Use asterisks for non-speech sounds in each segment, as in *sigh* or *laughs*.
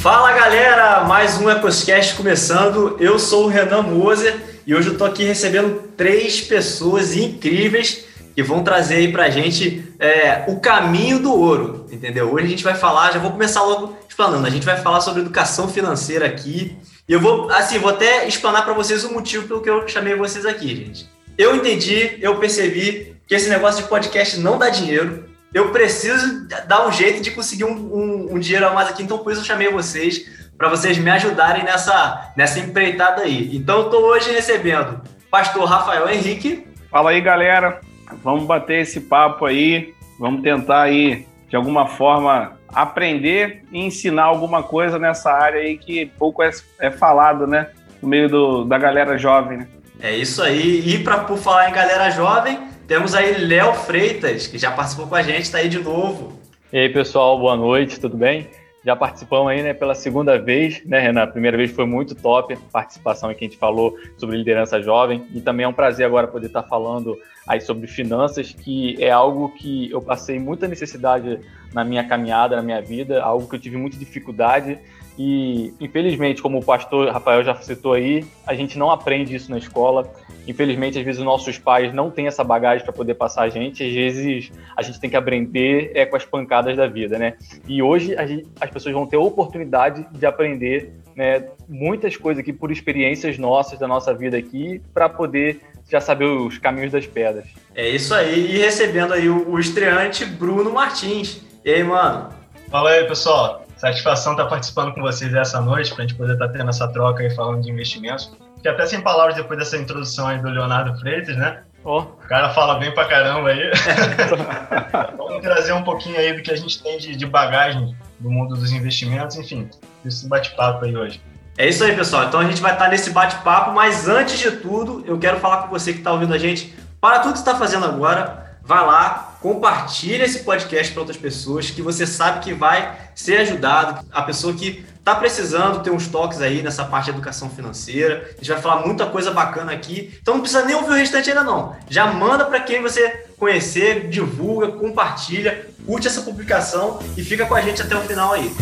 Fala galera, mais um EcosCast começando. Eu sou o Renan Moser e hoje eu tô aqui recebendo três pessoas incríveis que vão trazer aí pra gente é, o caminho do ouro, entendeu? Hoje a gente vai falar, já vou começar logo explanando, a gente vai falar sobre educação financeira aqui. E eu vou, assim, vou até explanar para vocês o motivo pelo que eu chamei vocês aqui, gente. Eu entendi, eu percebi que esse negócio de podcast não dá dinheiro, eu preciso dar um jeito de conseguir um, um, um dinheiro a mais aqui, então por isso eu chamei vocês, para vocês me ajudarem nessa, nessa empreitada aí. Então eu estou hoje recebendo pastor Rafael Henrique. Fala aí, galera. Vamos bater esse papo aí, vamos tentar aí, de alguma forma, aprender e ensinar alguma coisa nessa área aí que pouco é, é falado, né? No meio do, da galera jovem, né? É isso aí. E para por falar em galera jovem, temos aí Léo Freitas, que já participou com a gente, está aí de novo. E aí, pessoal, boa noite, tudo bem? Já participamos aí, né, pela segunda vez, né, Renan? A primeira vez foi muito top, a participação em que a gente falou sobre liderança jovem. E também é um prazer agora poder estar falando aí sobre finanças, que é algo que eu passei muita necessidade na minha caminhada, na minha vida, algo que eu tive muita dificuldade. E, infelizmente, como o pastor Rafael já citou aí, a gente não aprende isso na escola. Infelizmente, às vezes, os nossos pais não têm essa bagagem para poder passar a gente. Às vezes, a gente tem que aprender é, com as pancadas da vida, né? E hoje, gente, as pessoas vão ter a oportunidade de aprender né, muitas coisas aqui por experiências nossas, da nossa vida aqui, para poder já saber os caminhos das pedras. É isso aí. E recebendo aí o, o estreante Bruno Martins. E aí, mano? Fala aí, pessoal. Satisfação estar participando com vocês essa noite, para a gente poder estar tendo essa troca aí falando de investimentos. Que até sem palavras depois dessa introdução aí do Leonardo Freitas, né? Oh. O cara fala bem pra caramba aí. *laughs* Vamos trazer um pouquinho aí do que a gente tem de, de bagagem do mundo dos investimentos, enfim, esse bate-papo aí hoje. É isso aí, pessoal. Então a gente vai estar nesse bate-papo, mas antes de tudo, eu quero falar com você que está ouvindo a gente. Para tudo que está fazendo agora, vai lá, compartilha esse podcast para outras pessoas que você sabe que vai ser ajudado. A pessoa que está precisando ter uns toques aí nessa parte de educação financeira. A gente vai falar muita coisa bacana aqui. Então não precisa nem ouvir o restante ainda não. Já manda para quem você conhecer, divulga, compartilha, curte essa publicação e fica com a gente até o final aí.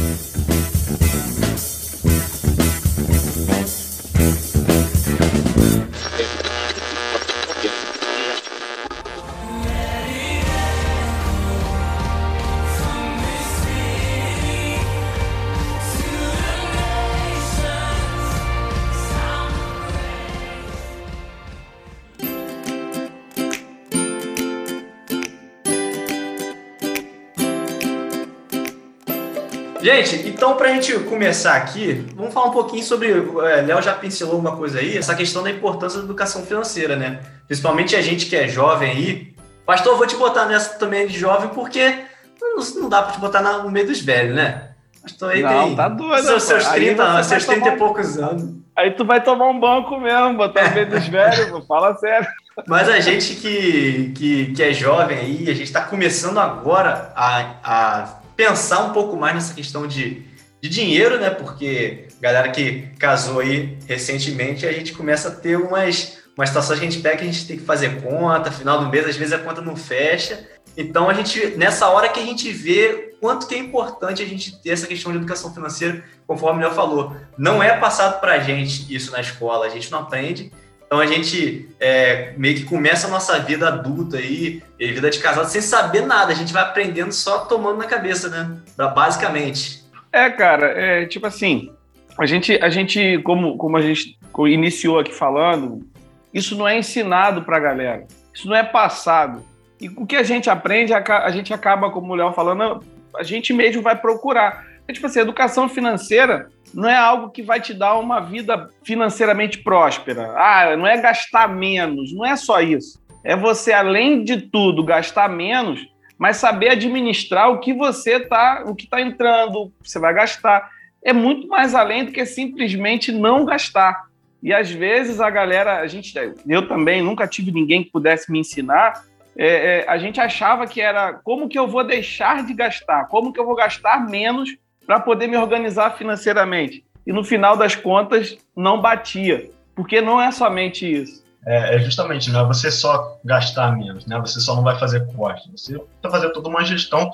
Gente, então para a gente começar aqui, vamos falar um pouquinho sobre. É, Léo já pincelou alguma coisa aí, essa questão da importância da educação financeira, né? Principalmente a gente que é jovem aí. Pastor, vou te botar nessa também de jovem, porque não, não dá para te botar no meio dos velhos, né? Pastor aí não, tem. Tá doido, seus, seus 30, seus 30 e poucos anos. Aí tu vai tomar um banco mesmo, botar no meio dos *laughs* velhos, fala sério. Mas a gente que, que, que é jovem aí, a gente está começando agora a, a pensar um pouco mais nessa questão de, de dinheiro, né? Porque galera que casou aí recentemente, a gente começa a ter umas, umas situações que a gente pega que a gente tem que fazer conta, final do mês, às vezes a conta não fecha. Então a gente, nessa hora que a gente vê quanto que é importante a gente ter essa questão de educação financeira, conforme o Léo falou, não é passado para a gente isso na escola, a gente não aprende. Então a gente é, meio que começa a nossa vida adulta aí, vida de casado, sem saber nada. A gente vai aprendendo só tomando na cabeça, né? Basicamente. É, cara, é tipo assim, a gente, a gente como, como a gente iniciou aqui falando, isso não é ensinado para a galera, isso não é passado. E o que a gente aprende, a gente acaba, como o Léo falando, a gente mesmo vai procurar. É, tipo assim, educação financeira não é algo que vai te dar uma vida financeiramente próspera. Ah, não é gastar menos, não é só isso. É você, além de tudo, gastar menos, mas saber administrar o que você tá, o que está entrando, você vai gastar. É muito mais além do que simplesmente não gastar. E às vezes a galera, a gente, eu também nunca tive ninguém que pudesse me ensinar. É, é, a gente achava que era como que eu vou deixar de gastar, como que eu vou gastar menos para poder me organizar financeiramente. E no final das contas, não batia, porque não é somente isso. É, é justamente, não é você só gastar menos, né? Você só não vai fazer corte, você vai fazer toda uma gestão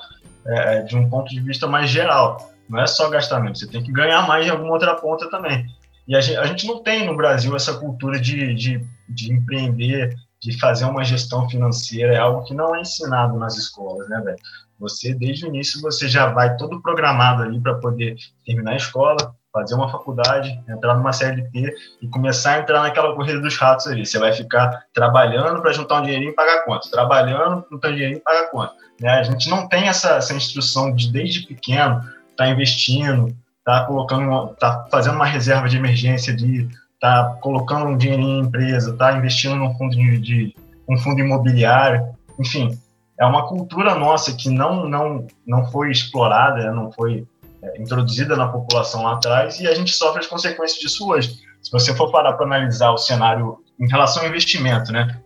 é, de um ponto de vista mais geral. Não é só gastar menos, você tem que ganhar mais em alguma outra ponta também. E a gente, a gente não tem no Brasil essa cultura de, de, de empreender, de fazer uma gestão financeira, é algo que não é ensinado nas escolas, né, velho? Você, desde o início, você já vai todo programado ali para poder terminar a escola, fazer uma faculdade, entrar numa CLT e começar a entrar naquela corrida dos ratos ali. Você vai ficar trabalhando para juntar um dinheirinho e pagar conta, trabalhando, juntar um dinheirinho e pagar conta. Né? A gente não tem essa, essa instrução de, desde pequeno, tá investindo, tá colocando, tá fazendo uma reserva de emergência, de tá colocando um dinheirinho em empresa, tá investindo num fundo de, de um fundo imobiliário, enfim, é uma cultura nossa que não não não foi explorada, não foi é, introduzida na população lá atrás e a gente sofre as consequências disso hoje. Se você for parar para analisar o cenário em relação ao investimento, né,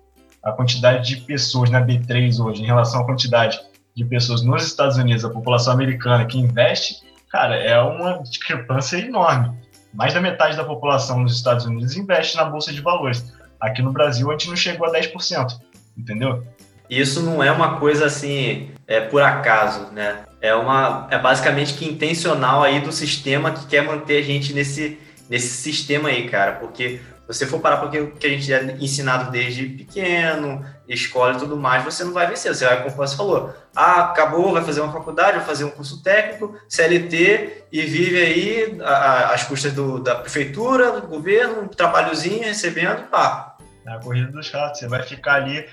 a quantidade de pessoas na B3 hoje, em relação à quantidade de pessoas nos Estados Unidos, a população americana que investe, cara, é uma discrepância enorme. Mais da metade da população nos Estados Unidos investe na bolsa de valores. Aqui no Brasil a gente não chegou a 10%, entendeu? Isso não é uma coisa assim, é por acaso, né? É uma é basicamente que intencional aí do sistema que quer manter a gente nesse nesse sistema aí, cara, porque você for parar porque que a gente é ensinado desde pequeno, escola e tudo mais, você não vai vencer. Você vai, como você falou, ah, acabou, vai fazer uma faculdade, vai fazer um curso técnico, CLT, e vive aí as custas do, da prefeitura, do governo, um trabalhozinho, recebendo, pá. É a corrida dos ratos, você vai ficar ali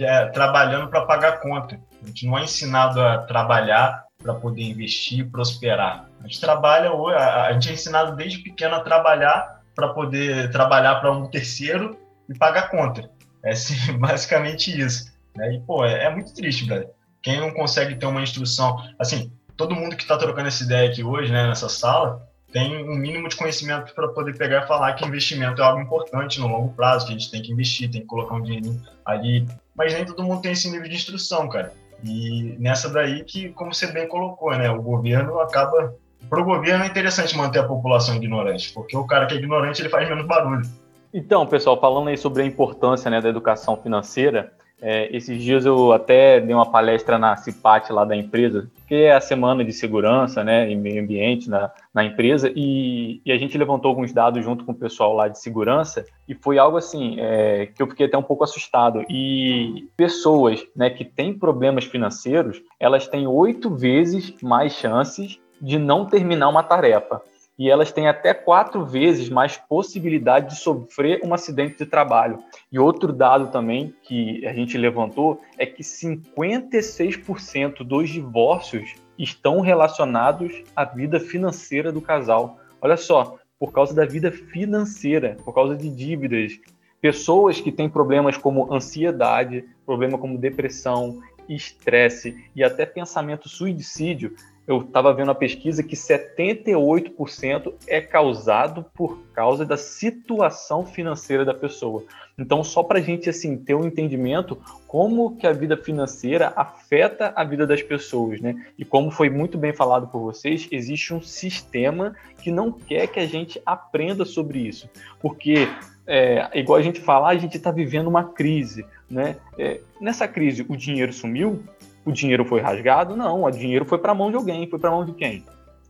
é, trabalhando para pagar conta. A gente não é ensinado a trabalhar para poder investir e prosperar. A gente trabalha, a gente é ensinado desde pequeno a trabalhar para poder trabalhar para um terceiro e pagar conta. É assim, *laughs* basicamente isso. Né? E, pô, é, é, muito triste, velho. Quem não consegue ter uma instrução. Assim, todo mundo que está trocando essa ideia aqui hoje, né, nessa sala, tem um mínimo de conhecimento para poder pegar e falar que investimento é algo importante no longo prazo, que a gente tem que investir, tem que colocar um dinheiro ali. Mas nem todo mundo tem esse nível de instrução, cara. E nessa daí que, como você bem colocou, né, o governo acaba para o governo é interessante manter a população ignorante, porque o cara que é ignorante ele faz menos barulho. Então, pessoal, falando aí sobre a importância né, da educação financeira, é, esses dias eu até dei uma palestra na CIPAT lá da empresa, que é a semana de segurança né, e meio ambiente na, na empresa, e, e, a gente levantou alguns dados junto com o pessoal lá de segurança, e foi algo assim é, que eu fiquei até um pouco assustado. E pessoas né, que têm problemas financeiros, elas têm oito vezes mais chances de não terminar uma tarefa. E elas têm até quatro vezes mais possibilidade de sofrer um acidente de trabalho. E outro dado também que a gente levantou é que 56% dos divórcios estão relacionados à vida financeira do casal. Olha só, por causa da vida financeira, por causa de dívidas. Pessoas que têm problemas como ansiedade, problema como depressão, estresse e até pensamento suicídio eu estava vendo a pesquisa que 78% é causado por causa da situação financeira da pessoa. Então, só para a gente assim ter um entendimento como que a vida financeira afeta a vida das pessoas, né? E como foi muito bem falado por vocês, existe um sistema que não quer que a gente aprenda sobre isso, porque é, igual a gente fala, a gente está vivendo uma crise, né? É, nessa crise, o dinheiro sumiu, o dinheiro foi rasgado? Não, o dinheiro foi para a mão de alguém. Foi para a mão de quem?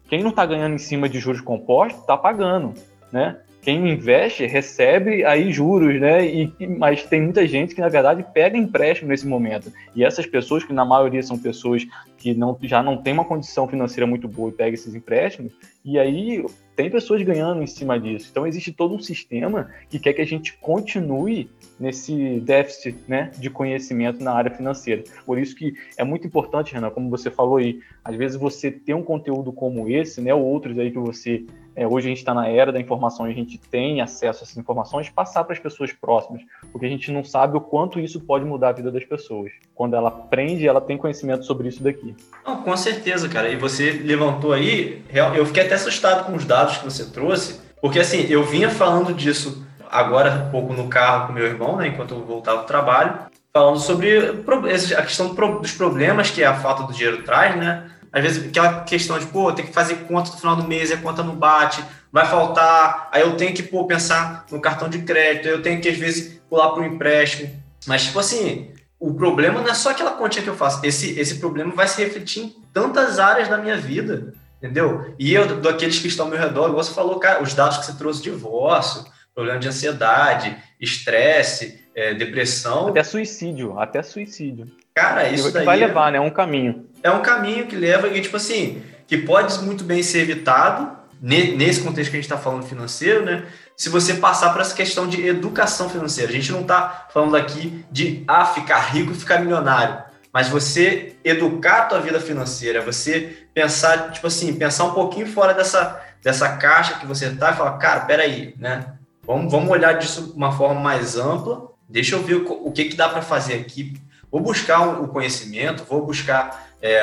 Quem não está ganhando em cima de juros compostos está pagando, né? Quem investe recebe aí juros, né? E, mas tem muita gente que na verdade pega empréstimo nesse momento. E essas pessoas, que na maioria são pessoas que não, já não tem uma condição financeira muito boa e pega esses empréstimos, e aí tem pessoas ganhando em cima disso. Então existe todo um sistema que quer que a gente continue nesse déficit né, de conhecimento na área financeira. Por isso que é muito importante, Renan, como você falou aí, às vezes você ter um conteúdo como esse, né, ou outros aí que você é, hoje a gente está na era da informação e a gente tem acesso a essas informações, passar para as pessoas próximas, porque a gente não sabe o quanto isso pode mudar a vida das pessoas. Quando ela aprende, ela tem conhecimento sobre isso daqui. Não, com certeza, cara. E você levantou aí, eu fiquei até assustado com os dados que você trouxe, porque assim, eu vinha falando disso agora, um pouco no carro com meu irmão, né, enquanto eu voltava do trabalho, falando sobre a questão dos problemas que a falta do dinheiro traz, né? Às vezes aquela questão de, pô, tem que fazer conta no final do mês, a conta não bate, vai faltar, aí eu tenho que, pô, pensar no cartão de crédito, eu tenho que, às vezes, pular para o empréstimo. Mas, tipo assim, o problema não é só aquela continha que eu faço, esse, esse problema vai se refletir em tantas áreas da minha vida. Entendeu? E eu, daqueles que estão ao meu redor, você falou, cara, os dados que você trouxe divórcio, problema de ansiedade, estresse, é, depressão. Até suicídio, até suicídio. Cara, isso daí vai levar, né? É um caminho. É um caminho que leva, e tipo assim, que pode muito bem ser evitado, nesse contexto que a gente está falando financeiro, né? Se você passar para essa questão de educação financeira. A gente não está falando aqui de ah, ficar rico e ficar milionário, mas você educar a tua vida financeira, você pensar, tipo assim, pensar um pouquinho fora dessa, dessa caixa que você está e falar, cara, peraí, né? Vamos, vamos olhar disso de uma forma mais ampla. Deixa eu ver o, que, que dá para fazer aqui. Vou buscar o conhecimento, vou buscar é,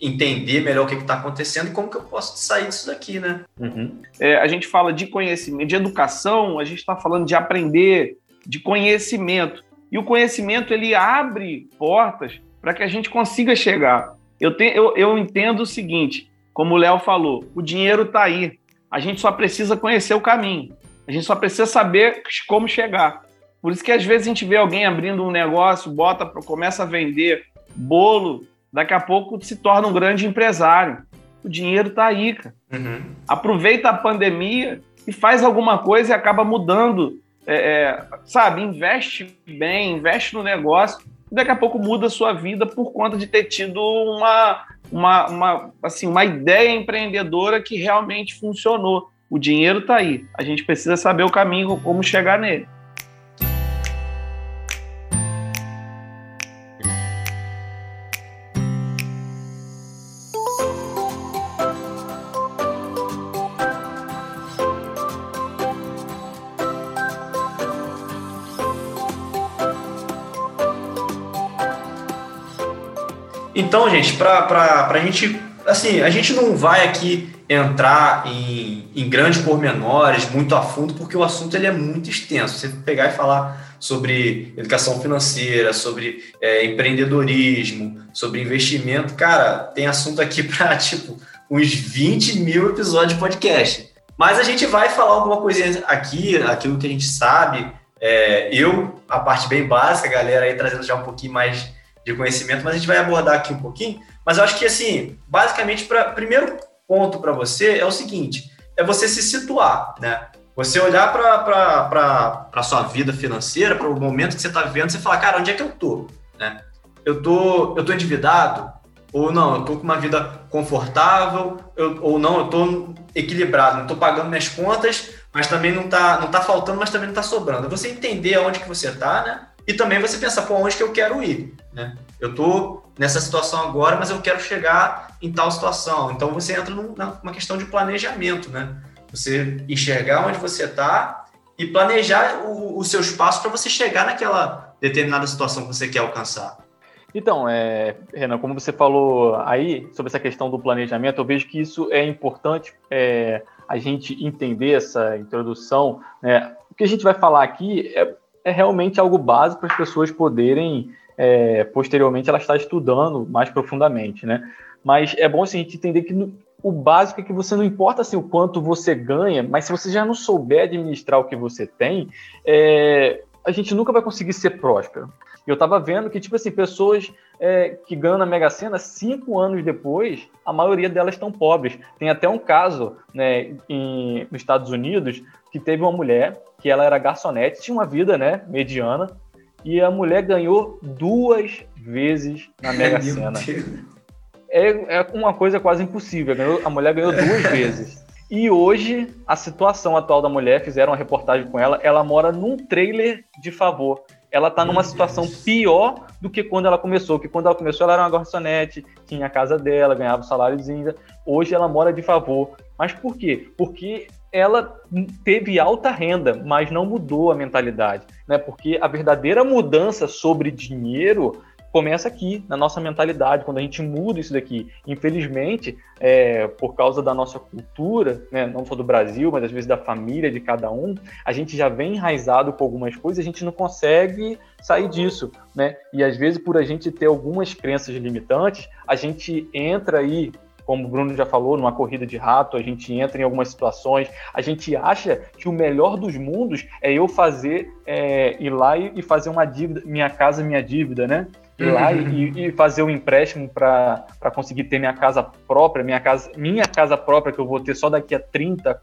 entender melhor o que está acontecendo e como que eu posso sair disso daqui, né? Uhum. É, a gente fala de conhecimento, de educação, a gente está falando de aprender, de conhecimento. E o conhecimento ele abre portas para que a gente consiga chegar. Eu, te, eu, eu entendo o seguinte, como o Léo falou, o dinheiro está aí. A gente só precisa conhecer o caminho. A gente só precisa saber como chegar. Por isso que às vezes a gente vê alguém abrindo um negócio, bota, começa a vender bolo, daqui a pouco se torna um grande empresário. O dinheiro está aí, cara. Uhum. Aproveita a pandemia e faz alguma coisa e acaba mudando. É, é, sabe, investe bem, investe no negócio, e daqui a pouco muda a sua vida por conta de ter tido uma, uma, uma, assim, uma ideia empreendedora que realmente funcionou. O dinheiro está aí. A gente precisa saber o caminho, como chegar nele. Então, gente, para a gente. Assim, a gente não vai aqui entrar em, em grandes pormenores, muito a fundo, porque o assunto ele é muito extenso. Você pegar e falar sobre educação financeira, sobre é, empreendedorismo, sobre investimento, cara, tem assunto aqui *laughs* para, tipo, uns 20 mil episódios de podcast. Mas a gente vai falar alguma coisinha aqui, aquilo que a gente sabe. É, eu, a parte bem básica, a galera aí trazendo já um pouquinho mais de conhecimento, mas a gente vai abordar aqui um pouquinho. Mas eu acho que, assim, basicamente, para primeiro ponto para você é o seguinte: é você se situar, né? Você olhar para a sua vida financeira, para o momento que você está vivendo, você falar, cara, onde é que eu tô? Né? Eu tô, eu tô endividado? Ou não, eu tô com uma vida confortável? Eu, ou não, eu tô equilibrado, não tô pagando minhas contas, mas também não tá, não tá faltando, mas também não tá sobrando. Você entender aonde que você tá, né? E também você pensar, pô, onde que eu quero ir, né? Eu tô nessa situação agora, mas eu quero chegar em tal situação. Então você entra numa questão de planejamento, né? Você enxergar onde você está e planejar os seus passos para você chegar naquela determinada situação que você quer alcançar. Então, é, Renan, como você falou aí sobre essa questão do planejamento, eu vejo que isso é importante é, a gente entender essa introdução. Né? O que a gente vai falar aqui é é realmente algo básico para as pessoas poderem, é, posteriormente, ela estar estudando mais profundamente, né? Mas é bom assim, a gente entender que no, o básico é que você não importa assim, o quanto você ganha, mas se você já não souber administrar o que você tem, é, a gente nunca vai conseguir ser próspero. Eu estava vendo que, tipo assim, pessoas é, que ganham na Mega Sena, cinco anos depois, a maioria delas estão pobres. Tem até um caso né, em, nos Estados Unidos que teve uma mulher que ela era garçonete, tinha uma vida, né, mediana, e a mulher ganhou duas vezes na *laughs* Mega Sena. É, é uma coisa quase impossível. a mulher ganhou duas *laughs* vezes. E hoje, a situação atual da mulher, fizeram uma reportagem com ela, ela mora num trailer de favor. Ela está numa situação pior do que quando ela começou. Que quando ela começou, ela era uma garçonete, tinha a casa dela, ganhava o saláriozinho. Hoje ela mora de favor. Mas por quê? Porque ela teve alta renda, mas não mudou a mentalidade, né? Porque a verdadeira mudança sobre dinheiro começa aqui, na nossa mentalidade, quando a gente muda isso daqui. Infelizmente, é, por causa da nossa cultura, né, não só do Brasil, mas às vezes da família de cada um, a gente já vem enraizado com algumas coisas, a gente não consegue sair disso, né? E às vezes por a gente ter algumas crenças limitantes, a gente entra aí como o Bruno já falou, numa corrida de rato, a gente entra em algumas situações, a gente acha que o melhor dos mundos é eu fazer, é, ir lá e fazer uma dívida, minha casa, minha dívida, né? ir lá e, e, fazer um empréstimo para conseguir ter minha casa própria, minha casa, minha casa própria, que eu vou ter só daqui a 30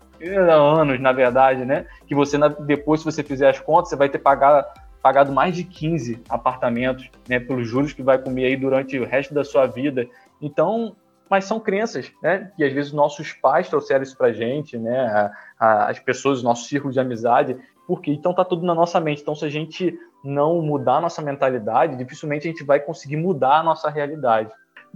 anos, na verdade, né? Que você, depois, se você fizer as contas, você vai ter pagado, pagado mais de 15 apartamentos, né? Pelos juros que vai comer aí durante o resto da sua vida. Então, mas são crenças, né? Que às vezes nossos pais trouxeram isso pra gente, né? As pessoas, nosso círculo de amizade, porque então tá tudo na nossa mente. Então, se a gente não mudar a nossa mentalidade, dificilmente a gente vai conseguir mudar a nossa realidade.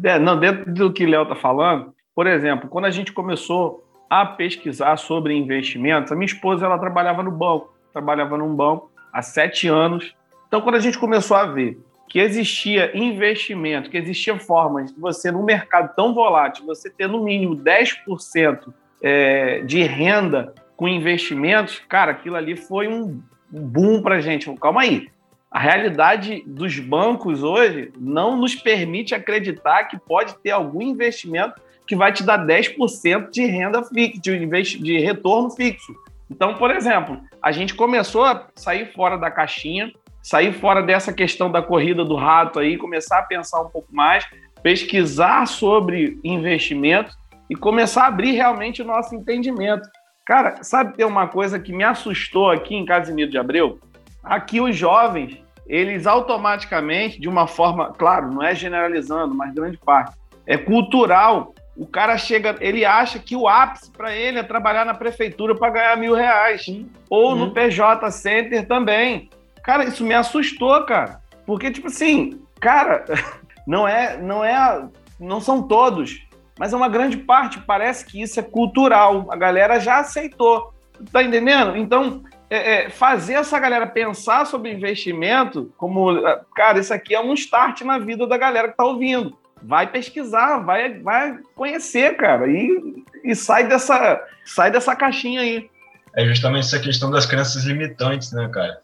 É, não, dentro do que o Léo tá falando, por exemplo, quando a gente começou a pesquisar sobre investimentos, a minha esposa ela trabalhava no banco, trabalhava num banco há sete anos. Então, quando a gente começou a ver que existia investimento, que existia formas de você, num mercado tão volátil, você ter no mínimo 10% é, de renda com investimentos, cara, aquilo ali foi um boom para a gente. Calma aí. A realidade dos bancos hoje não nos permite acreditar que pode ter algum investimento que vai te dar 10% de renda fixa, de, de retorno fixo. Então, por exemplo, a gente começou a sair fora da caixinha, sair fora dessa questão da corrida do rato aí, começar a pensar um pouco mais, pesquisar sobre investimento e começar a abrir realmente o nosso entendimento. Cara, sabe ter uma coisa que me assustou aqui em Casimiro de Abreu? Aqui os jovens, eles automaticamente, de uma forma, claro, não é generalizando, mas grande parte, é cultural. O cara chega, ele acha que o ápice para ele é trabalhar na prefeitura para ganhar mil reais. Ou uhum. no PJ Center também. Cara, isso me assustou, cara. Porque, tipo assim, cara, *laughs* não é, não é, não são todos, mas é uma grande parte. Parece que isso é cultural. A galera já aceitou. Tá entendendo? Então, é, é, fazer essa galera pensar sobre investimento, como, cara, isso aqui é um start na vida da galera que tá ouvindo. Vai pesquisar, vai, vai conhecer, cara, e, e sai, dessa, sai dessa caixinha aí. É justamente essa questão das crenças limitantes, né, cara?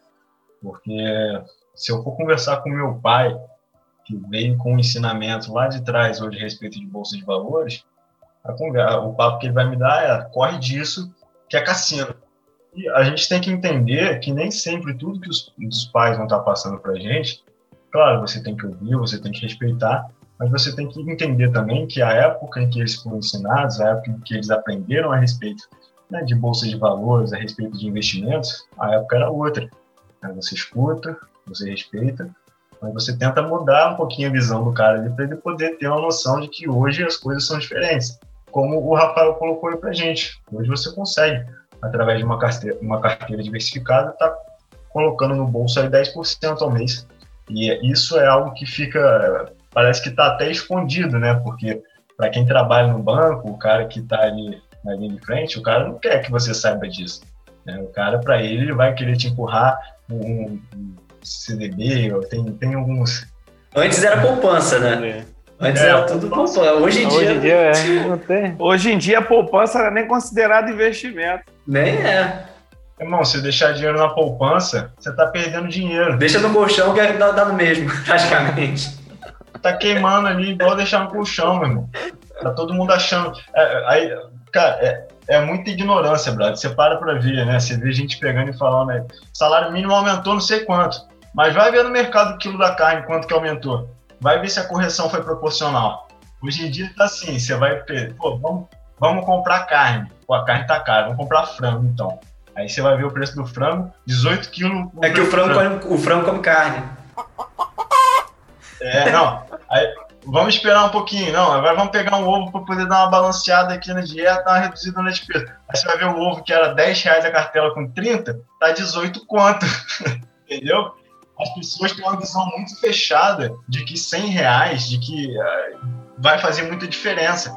Porque se eu for conversar com meu pai, que veio com um ensinamento lá de trás hoje a respeito de bolsa de valores, a, o papo que ele vai me dar é corre disso, que é cassino. E a gente tem que entender que nem sempre tudo que os, os pais vão estar passando para a gente, claro, você tem que ouvir, você tem que respeitar, mas você tem que entender também que a época em que eles foram ensinados, a época em que eles aprenderam a respeito né, de bolsa de valores, a respeito de investimentos, a época era outra. Né? Você escuta, você respeita, mas você tenta mudar um pouquinho a visão do cara ali para ele poder ter uma noção de que hoje as coisas são diferentes. Como o Rafael colocou aí para gente. Hoje você consegue, através de uma carteira, uma carteira diversificada, tá colocando no bolso aí 10% ao mês. E isso é algo que fica, parece que está até escondido, né? Porque para quem trabalha no banco, o cara que está ali na linha de frente, o cara não quer que você saiba disso. Né? O cara, para ele, ele vai querer te empurrar um, um CDB, tem, tem alguns. Antes era poupança, né? É. Antes é, era tudo poupança. Hoje em dia. Hoje em dia, é, *laughs* não tem. Hoje em dia a poupança era nem considerada investimento. Nem é. Irmão, se deixar dinheiro na poupança, você tá perdendo dinheiro. Deixa no colchão que dá, dá no mesmo, *laughs* praticamente. tá queimando ali igual deixar no colchão, meu irmão. Tá todo mundo achando. É, aí, cara, é, é muita ignorância, brother. Você para pra ver, né? Você vê gente pegando e falando, né? Salário mínimo aumentou não sei quanto. Mas vai ver no mercado o quilo da carne quanto que aumentou. Vai ver se a correção foi proporcional. Hoje em dia tá assim, você vai, pô, vamos, vamos comprar carne. Pô, a carne tá cara, vamos comprar frango então. Aí você vai ver o preço do frango, 18 quilos. É que o frango, frango. Come, o frango come carne. É, não. Aí, vamos esperar um pouquinho. Não, agora vamos pegar um ovo para poder dar uma balanceada aqui na dieta, uma reduzida na despesa. Aí você vai ver o ovo que era 10 reais a cartela com 30, tá 18 quanto. *laughs* Entendeu? As pessoas têm uma visão muito fechada de que 100 reais, de que uh, vai fazer muita diferença.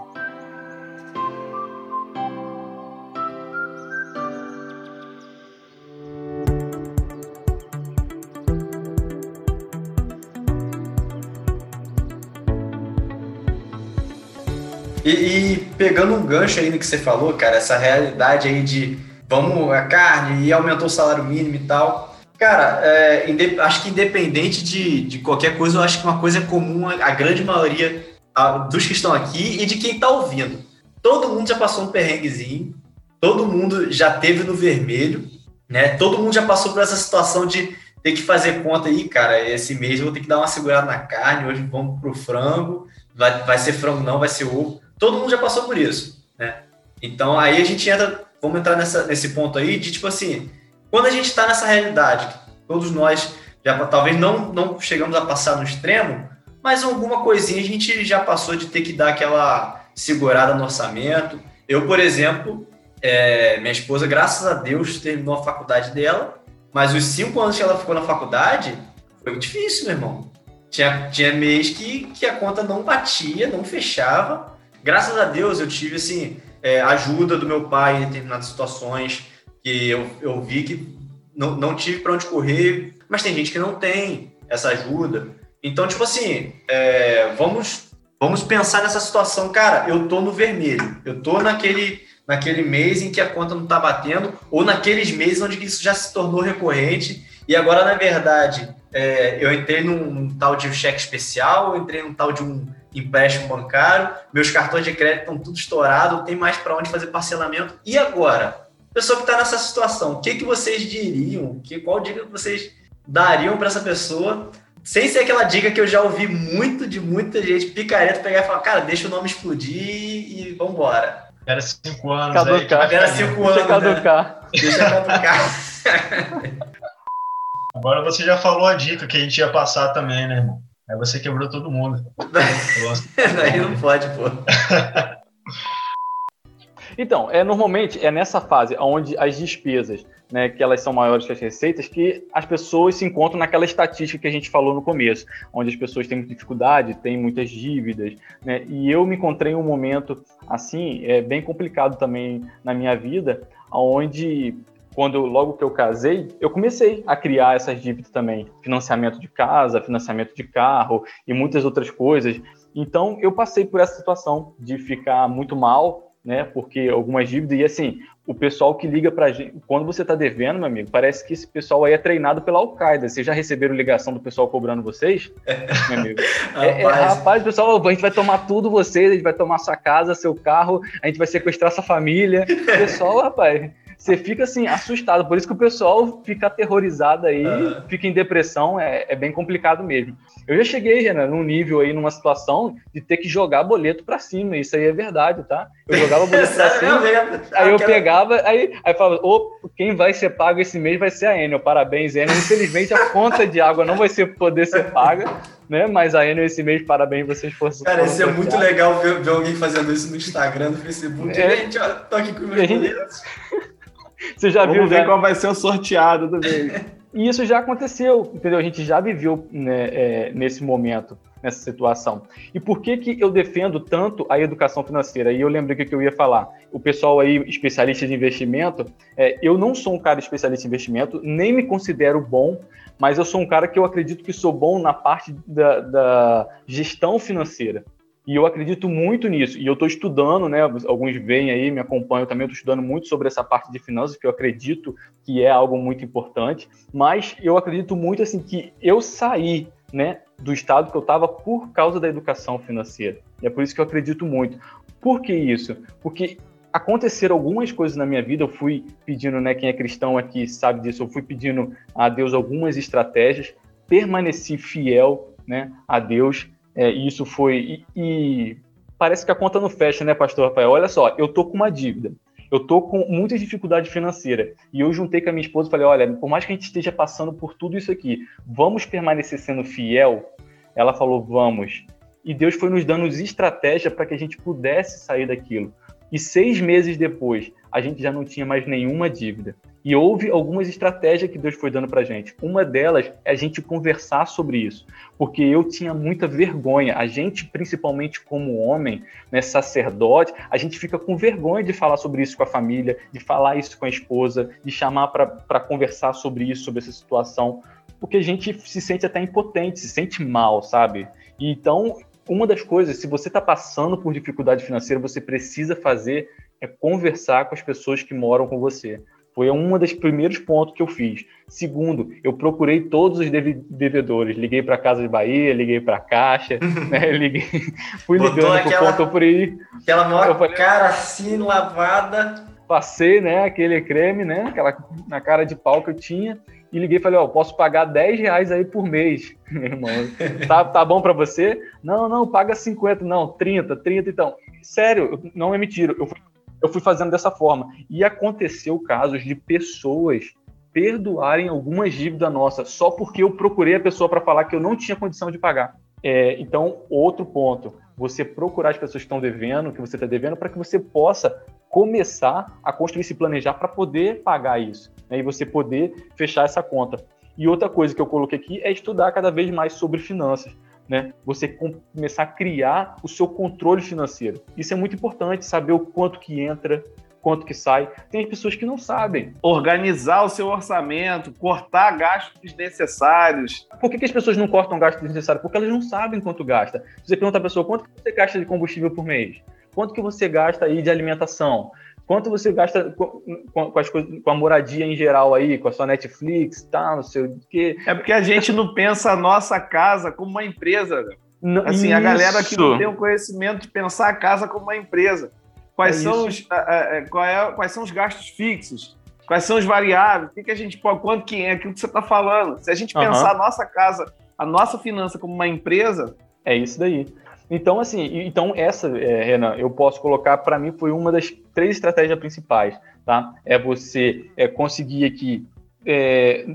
E, e, pegando um gancho aí no que você falou, cara, essa realidade aí de vamos a carne e aumentou o salário mínimo e tal. Cara, é, acho que independente de, de qualquer coisa, eu acho que uma coisa é comum a, grande maioria a, dos que estão aqui e de quem está ouvindo. Todo mundo já passou um perrenguezinho, todo mundo já teve no vermelho, né? Todo mundo já passou por essa situação de ter que fazer conta aí, cara, esse mês eu vou ter que dar uma segurada na carne, hoje vamos pro frango, vai, vai ser frango não, vai ser ovo. Todo mundo já passou por isso, né? Então aí a gente entra, vamos entrar nessa, nesse ponto aí de tipo assim, quando a gente está nessa realidade, todos nós já talvez não, não chegamos a passar no extremo, mas alguma coisinha a gente já passou de ter que dar aquela segurada no orçamento. Eu, por exemplo, é, minha esposa, graças a Deus, terminou a faculdade dela, mas os cinco anos que ela ficou na faculdade foi difícil, meu irmão. Tinha, tinha mês que, que a conta não batia, não fechava. Graças a Deus eu tive assim, é, ajuda do meu pai em determinadas situações que eu, eu vi que não, não tive para onde correr, mas tem gente que não tem essa ajuda. Então, tipo assim, é, vamos, vamos pensar nessa situação. Cara, eu tô no vermelho, eu tô naquele naquele mês em que a conta não está batendo, ou naqueles meses onde isso já se tornou recorrente, e agora, na verdade, é, eu entrei num, num, tal de cheque especial, eu entrei num tal de um empréstimo bancário, meus cartões de crédito estão tudo estourados, não tem mais para onde fazer parcelamento. E agora? Pessoa que está nessa situação, o que, que vocês diriam? Que, qual dica que vocês dariam para essa pessoa? Sem ser aquela dica que eu já ouvi muito de muita gente, picareta, pegar e falar, cara, deixa o nome explodir e vambora. Era cinco anos. Caducar. Aí, era cinco anos. Deixa caducar. Né? Deixa caducar. Agora você já falou a dica que a gente ia passar também, né, irmão? Aí você quebrou todo mundo. *laughs* Aí não pode, pô. *laughs* Então, é normalmente é nessa fase onde as despesas, né, que elas são maiores que as receitas, que as pessoas se encontram naquela estatística que a gente falou no começo, onde as pessoas têm dificuldade, têm muitas dívidas, né? E eu me encontrei em um momento assim, é bem complicado também na minha vida, onde quando logo que eu casei, eu comecei a criar essas dívidas também, financiamento de casa, financiamento de carro e muitas outras coisas. Então, eu passei por essa situação de ficar muito mal né? Porque algumas dívidas, e assim, o pessoal que liga pra gente, quando você tá devendo, meu amigo, parece que esse pessoal aí é treinado pela Al-Qaeda. Vocês já receberam ligação do pessoal cobrando vocês? *laughs* meu amigo. é, é, rapaz, pessoal, a gente vai tomar tudo vocês, a gente vai tomar sua casa, seu carro, a gente vai sequestrar sua família. *laughs* pessoal, rapaz você fica assim, assustado. Por isso que o pessoal fica aterrorizado aí, uhum. fica em depressão, é, é, bem complicado mesmo. Eu já cheguei, Renan, num nível aí, numa situação de ter que jogar boleto para cima. Isso aí é verdade, tá? Eu jogava boleto pra *laughs* cima, aí eu pegava, aí, aí falava, oh, quem vai ser pago esse mês vai ser a Enel. Parabéns, Enel. Infelizmente a conta de água não vai ser, poder ser paga, né? Mas a Enel esse mês, parabéns, vocês foram Cara, isso é muito legal ver, ver, alguém fazendo isso no Instagram, no Facebook. É, gente, ó, tô aqui com meus boletos. *laughs* Você já Vamos viu ver já... qual vai ser o sorteado do mês. *laughs* E isso já aconteceu, entendeu? A gente já viveu né, é, nesse momento, nessa situação. E por que, que eu defendo tanto a educação financeira? E eu lembro que eu ia falar. O pessoal aí, especialista de investimento, é, eu não sou um cara especialista em investimento, nem me considero bom, mas eu sou um cara que eu acredito que sou bom na parte da, da gestão financeira. E eu acredito muito nisso. E eu estou estudando, né? Alguns vêm aí, me acompanham também. Estou estudando muito sobre essa parte de finanças, que eu acredito que é algo muito importante. Mas eu acredito muito assim que eu saí, né, do estado que eu estava por causa da educação financeira. E é por isso que eu acredito muito. Por que isso? Porque aconteceram algumas coisas na minha vida. Eu fui pedindo, né? Quem é cristão aqui sabe disso. Eu fui pedindo a Deus algumas estratégias. Permaneci fiel, né, a Deus é, isso foi. E, e, parece que a conta não fecha, né, pastor Rafael? Olha só, eu tô com uma dívida. Eu tô com muita dificuldade financeira. E eu juntei com a minha esposa e falei: olha, por mais que a gente esteja passando por tudo isso aqui, vamos permanecer sendo fiel? Ela falou: vamos. E Deus foi nos dando estratégia para que a gente pudesse sair daquilo. E seis meses depois, a gente já não tinha mais nenhuma dívida. E houve algumas estratégias que Deus foi dando para gente. Uma delas é a gente conversar sobre isso, porque eu tinha muita vergonha. A gente, principalmente como homem, né, sacerdote, a gente fica com vergonha de falar sobre isso com a família, de falar isso com a esposa, de chamar para conversar sobre isso, sobre essa situação, porque a gente se sente até impotente, se sente mal, sabe? E então uma das coisas, se você está passando por dificuldade financeira, você precisa fazer é conversar com as pessoas que moram com você. Foi um dos primeiros pontos que eu fiz. Segundo, eu procurei todos os devedores. Liguei para a Casa de Bahia, liguei para a Caixa, *laughs* né? liguei, *laughs* fui Botou ligando aquela, por conta por aí. Aquela maior falei, cara assim, lavada. Passei, né, aquele creme, né, aquela na cara de pau que eu tinha e liguei e falei, ó, oh, posso pagar 10 reais aí por mês, *laughs* meu irmão. Tá, tá bom para você? Não, não, paga 50, não, 30, 30, então. Sério, não é mentira. Eu fui, eu fui fazendo dessa forma. E aconteceu casos de pessoas perdoarem algumas dívidas nossas só porque eu procurei a pessoa para falar que eu não tinha condição de pagar. É, então, outro ponto, você procurar as pessoas que estão devendo, que você está devendo, para que você possa começar a construir, se planejar para poder pagar isso né, e você poder fechar essa conta. E outra coisa que eu coloquei aqui é estudar cada vez mais sobre finanças. Né? Você começar a criar o seu controle financeiro. Isso é muito importante, saber o quanto que entra, quanto que sai. Tem pessoas que não sabem. Organizar o seu orçamento, cortar gastos desnecessários. Por que, que as pessoas não cortam gastos desnecessários? Porque elas não sabem quanto gasta. Você pergunta à pessoa quanto você gasta de combustível por mês? Quanto que você gasta aí de alimentação? Quanto você gasta com, com, as coisas, com a moradia em geral aí, com a sua Netflix, tá, não sei o quê. É porque a gente não pensa a nossa casa como uma empresa. Não, assim, isso. a galera que não tem o conhecimento de pensar a casa como uma empresa. Quais, é são, os, é, é, quais são os gastos fixos? Quais são os variáveis? O que, que a gente pode, quanto que é aquilo que você está falando? Se a gente uhum. pensar a nossa casa, a nossa finança como uma empresa. É isso daí. Então, assim, então essa, é, Renan, eu posso colocar, para mim, foi uma das três estratégias principais, tá? É você é, conseguir aqui, é,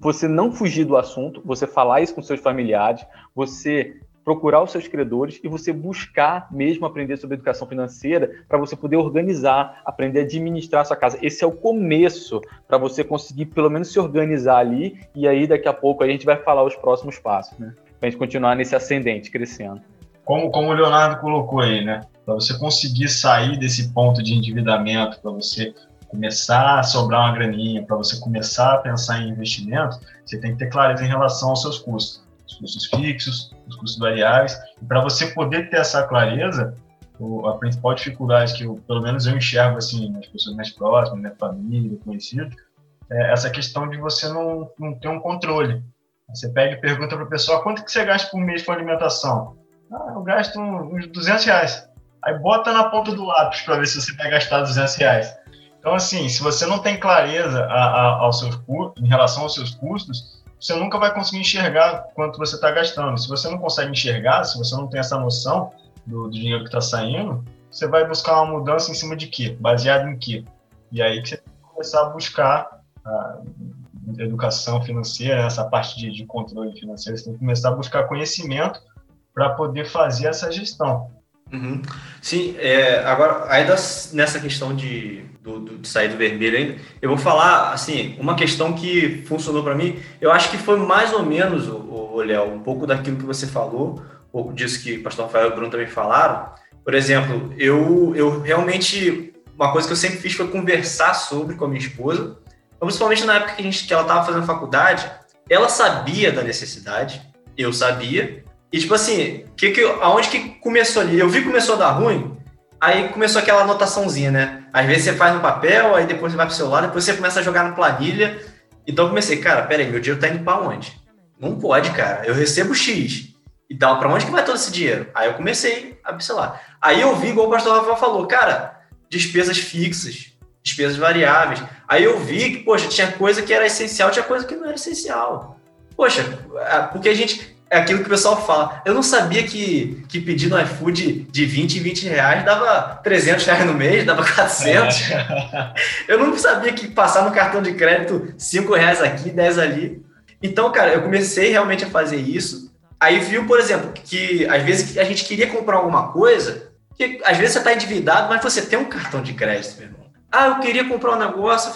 você não fugir do assunto, você falar isso com seus familiares, você procurar os seus credores e você buscar mesmo aprender sobre educação financeira para você poder organizar, aprender a administrar a sua casa. Esse é o começo para você conseguir pelo menos se organizar ali e aí daqui a pouco a gente vai falar os próximos passos, né? Para a gente continuar nesse ascendente, crescendo. Como, como o Leonardo colocou aí, né? Para você conseguir sair desse ponto de endividamento, para você começar a sobrar uma graninha, para você começar a pensar em investimento, você tem que ter clareza em relação aos seus custos os custos fixos, os custos variáveis. E para você poder ter essa clareza, a principal dificuldade que eu, pelo menos eu enxergo assim nas pessoas mais próximas, minha família, conhecidos, é essa questão de você não, não ter um controle. Você pega e pergunta para a pessoa quanto que você gasta por mês com alimentação. Ah, eu gasto uns 200 reais. Aí bota na ponta do lápis para ver se você vai gastar 200 reais. Então, assim, se você não tem clareza a, a, aos em relação aos seus custos, você nunca vai conseguir enxergar quanto você está gastando. Se você não consegue enxergar, se você não tem essa noção do, do dinheiro que está saindo, você vai buscar uma mudança em cima de quê? Baseado em quê? E aí que você tem que começar a buscar a educação financeira, essa parte de, de controle financeiro, você tem que começar a buscar conhecimento para poder fazer essa gestão. Uhum. Sim, é, agora, ainda nessa questão de, do, do, de sair do vermelho ainda, eu vou falar, assim, uma questão que funcionou para mim, eu acho que foi mais ou menos, o Léo, um pouco daquilo que você falou, um pouco disso que o pastor Rafael e o Bruno também falaram. Por exemplo, eu, eu realmente, uma coisa que eu sempre fiz foi conversar sobre com a minha esposa, principalmente na época que, a gente, que ela estava fazendo faculdade, ela sabia da necessidade, eu sabia, e tipo assim, que que, aonde que começou ali? Eu vi que começou a dar ruim, aí começou aquela anotaçãozinha, né? Às vezes você faz no papel, aí depois você vai pro celular, depois você começa a jogar na planilha. Então eu comecei, cara, peraí, meu dinheiro tá indo para onde? Não pode, cara. Eu recebo X. Então, para onde que vai todo esse dinheiro? Aí eu comecei a observar. Aí eu vi, igual o pastor Rafael falou, cara, despesas fixas, despesas variáveis. Aí eu vi que, poxa, tinha coisa que era essencial, tinha coisa que não era essencial. Poxa, é, porque a gente é aquilo que o pessoal fala. Eu não sabia que, que pedir no iFood de 20 e 20 reais dava 300 reais no mês, dava 400. É. *laughs* Eu não sabia que passar no cartão de crédito 5 reais aqui, 10 ali. Então, cara, eu comecei realmente a fazer isso. Aí viu, por exemplo, que às vezes a gente queria comprar alguma coisa, que às vezes você está endividado, mas você tem um cartão de crédito, meu irmão. Ah, eu queria comprar um negócio,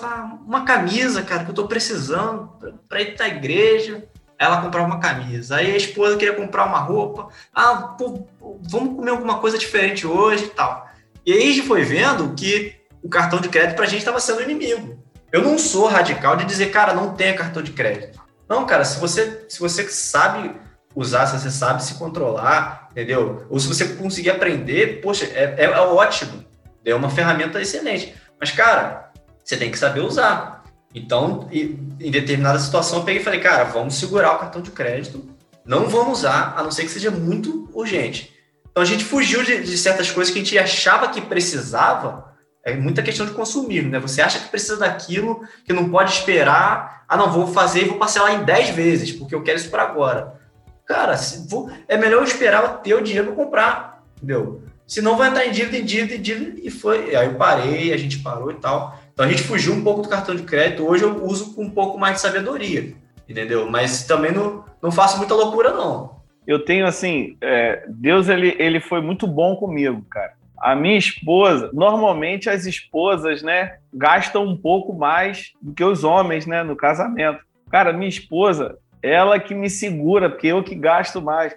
uma camisa, cara, que eu estou precisando para ir para a igreja ela comprava uma camisa. Aí a esposa queria comprar uma roupa. Ah, pô, vamos comer alguma coisa diferente hoje e tal. E aí a gente foi vendo que o cartão de crédito pra gente estava sendo inimigo. Eu não sou radical de dizer, cara, não tenha cartão de crédito. Não, cara, se você, se você sabe usar, se você sabe se controlar, entendeu? Ou se você conseguir aprender, poxa, é, é, é ótimo. É uma ferramenta excelente. Mas, cara, você tem que saber usar. Então, em determinada situação, eu peguei e falei, cara, vamos segurar o cartão de crédito, não vamos usar, a não ser que seja muito urgente. Então, a gente fugiu de, de certas coisas que a gente achava que precisava, É muita questão de consumismo, né? Você acha que precisa daquilo, que não pode esperar. Ah, não, vou fazer e vou parcelar em 10 vezes, porque eu quero isso para agora. Cara, vou, é melhor eu esperar ter o dinheiro para comprar, entendeu? Senão vai entrar em dívida, em dívida, em dívida, e foi. Aí eu parei, a gente parou e tal. Então a gente fugiu um pouco do cartão de crédito. Hoje eu uso com um pouco mais de sabedoria, entendeu? Mas também não, não faço muita loucura, não. Eu tenho assim, é, Deus ele, ele foi muito bom comigo, cara. A minha esposa, normalmente as esposas, né, gastam um pouco mais do que os homens, né, no casamento. Cara, minha esposa, ela que me segura, porque eu que gasto mais,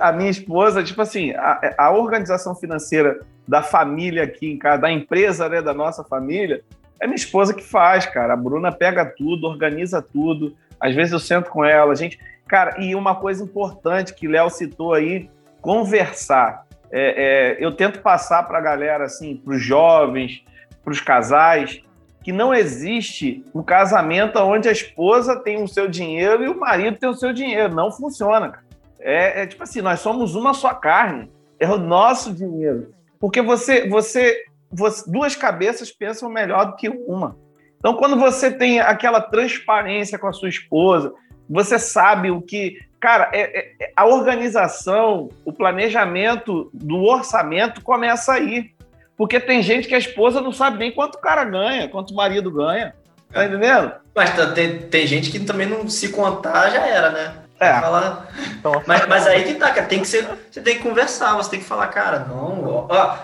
a minha esposa, tipo assim, a, a, organização financeira da família aqui em casa, da empresa, né, da nossa família, é minha esposa que faz, cara. A Bruna pega tudo, organiza tudo. Às vezes eu sento com ela, gente. Cara, e uma coisa importante que Léo citou aí, conversar. É, é, eu tento passar para a galera, assim, para os jovens, para os casais, que não existe um casamento onde a esposa tem o seu dinheiro e o marido tem o seu dinheiro. Não funciona. É, é tipo assim, nós somos uma só carne. É o nosso dinheiro. Porque você, você, você, duas cabeças pensam melhor do que uma. Então, quando você tem aquela transparência com a sua esposa, você sabe o que. Cara, é, é, é a organização, o planejamento do orçamento começa aí. Porque tem gente que a esposa não sabe nem quanto o cara ganha, quanto o marido ganha. Tá entendendo? Mas tem, tem gente que também não se contar já era, né? É. Falar... Então, mas, mas aí que tá, cara. Tem que ser, você tem que conversar, você tem que falar, cara, não, ó,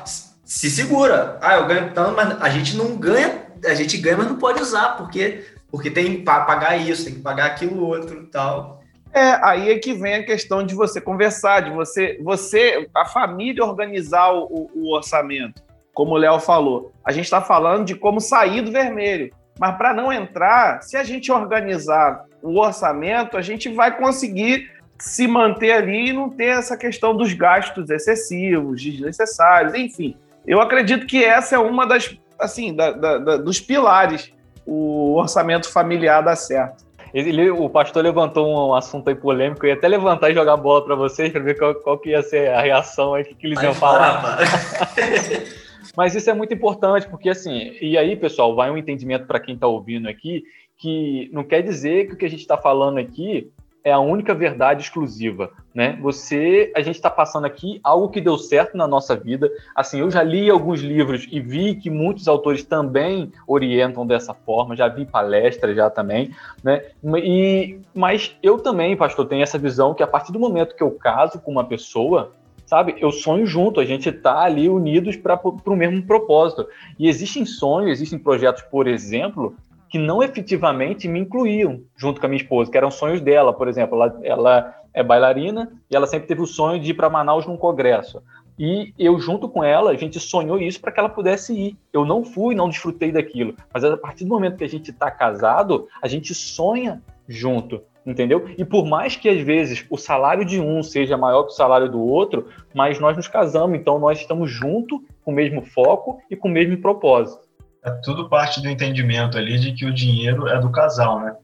se segura. Ah, eu ganho tanto, mas a gente não ganha, a gente ganha, mas não pode usar, porque, porque tem que pagar isso, tem que pagar aquilo outro e tal. É, aí é que vem a questão de você conversar, de você, você a família organizar o, o orçamento como o Léo falou, a gente está falando de como sair do vermelho. Mas para não entrar, se a gente organizar o orçamento, a gente vai conseguir se manter ali e não ter essa questão dos gastos excessivos, desnecessários, enfim. Eu acredito que essa é uma das, assim, da, da, da, dos pilares o orçamento familiar dá certo. Ele, o pastor levantou um assunto aí polêmico, eu ia até levantar e jogar bola para vocês para ver qual, qual, que ia ser a reação aí que, que eles iam falar. *laughs* Mas isso é muito importante, porque assim, e aí, pessoal, vai um entendimento para quem está ouvindo aqui, que não quer dizer que o que a gente está falando aqui é a única verdade exclusiva, né? Você, a gente está passando aqui algo que deu certo na nossa vida. Assim, eu já li alguns livros e vi que muitos autores também orientam dessa forma. Já vi palestras já também, né? E, mas eu também, pastor, tenho essa visão que a partir do momento que eu caso com uma pessoa, sabe? Eu sonho junto, a gente está ali unidos para o mesmo propósito. E existem sonhos, existem projetos, por exemplo, que não efetivamente me incluíam junto com a minha esposa, que eram sonhos dela, por exemplo. Ela, ela é bailarina e ela sempre teve o sonho de ir para Manaus num congresso. E eu, junto com ela, a gente sonhou isso para que ela pudesse ir. Eu não fui, não desfrutei daquilo. Mas a partir do momento que a gente está casado, a gente sonha junto entendeu? E por mais que às vezes o salário de um seja maior que o salário do outro, mas nós nos casamos, então nós estamos juntos com o mesmo foco e com o mesmo propósito. É tudo parte do entendimento ali de que o dinheiro é do casal, né?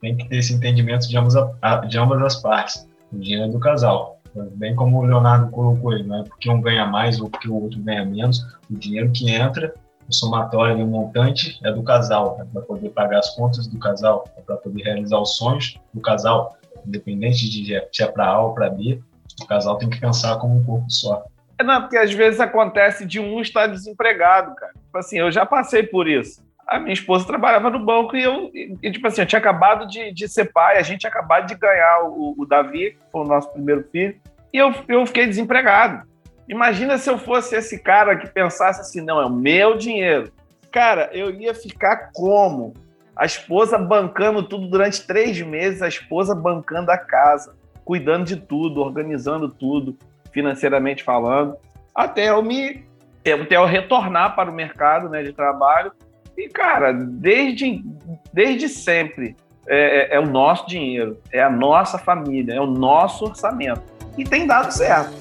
Tem que ter esse entendimento de ambas, a, de ambas as partes. O dinheiro é do casal. Bem como o Leonardo colocou aí, não é porque um ganha mais ou porque o outro ganha menos. O dinheiro que entra o somatório do montante é do casal, né, para poder pagar as contas do casal, é para poder realizar os sonhos do casal, independente de se é para A ou para B, o casal tem que pensar como um corpo só. É, não, porque às vezes acontece de um estar desempregado, cara. Tipo assim, eu já passei por isso. A minha esposa trabalhava no banco e eu, e, tipo assim, eu tinha acabado de, de ser pai, a gente tinha acabado de ganhar o, o Davi, que foi o nosso primeiro filho, e eu, eu fiquei desempregado. Imagina se eu fosse esse cara que pensasse assim: não, é o meu dinheiro. Cara, eu ia ficar como? A esposa bancando tudo durante três meses, a esposa bancando a casa, cuidando de tudo, organizando tudo, financeiramente falando, até eu me até eu retornar para o mercado né, de trabalho. E, cara, desde, desde sempre é, é, é o nosso dinheiro, é a nossa família, é o nosso orçamento. E tem dado certo.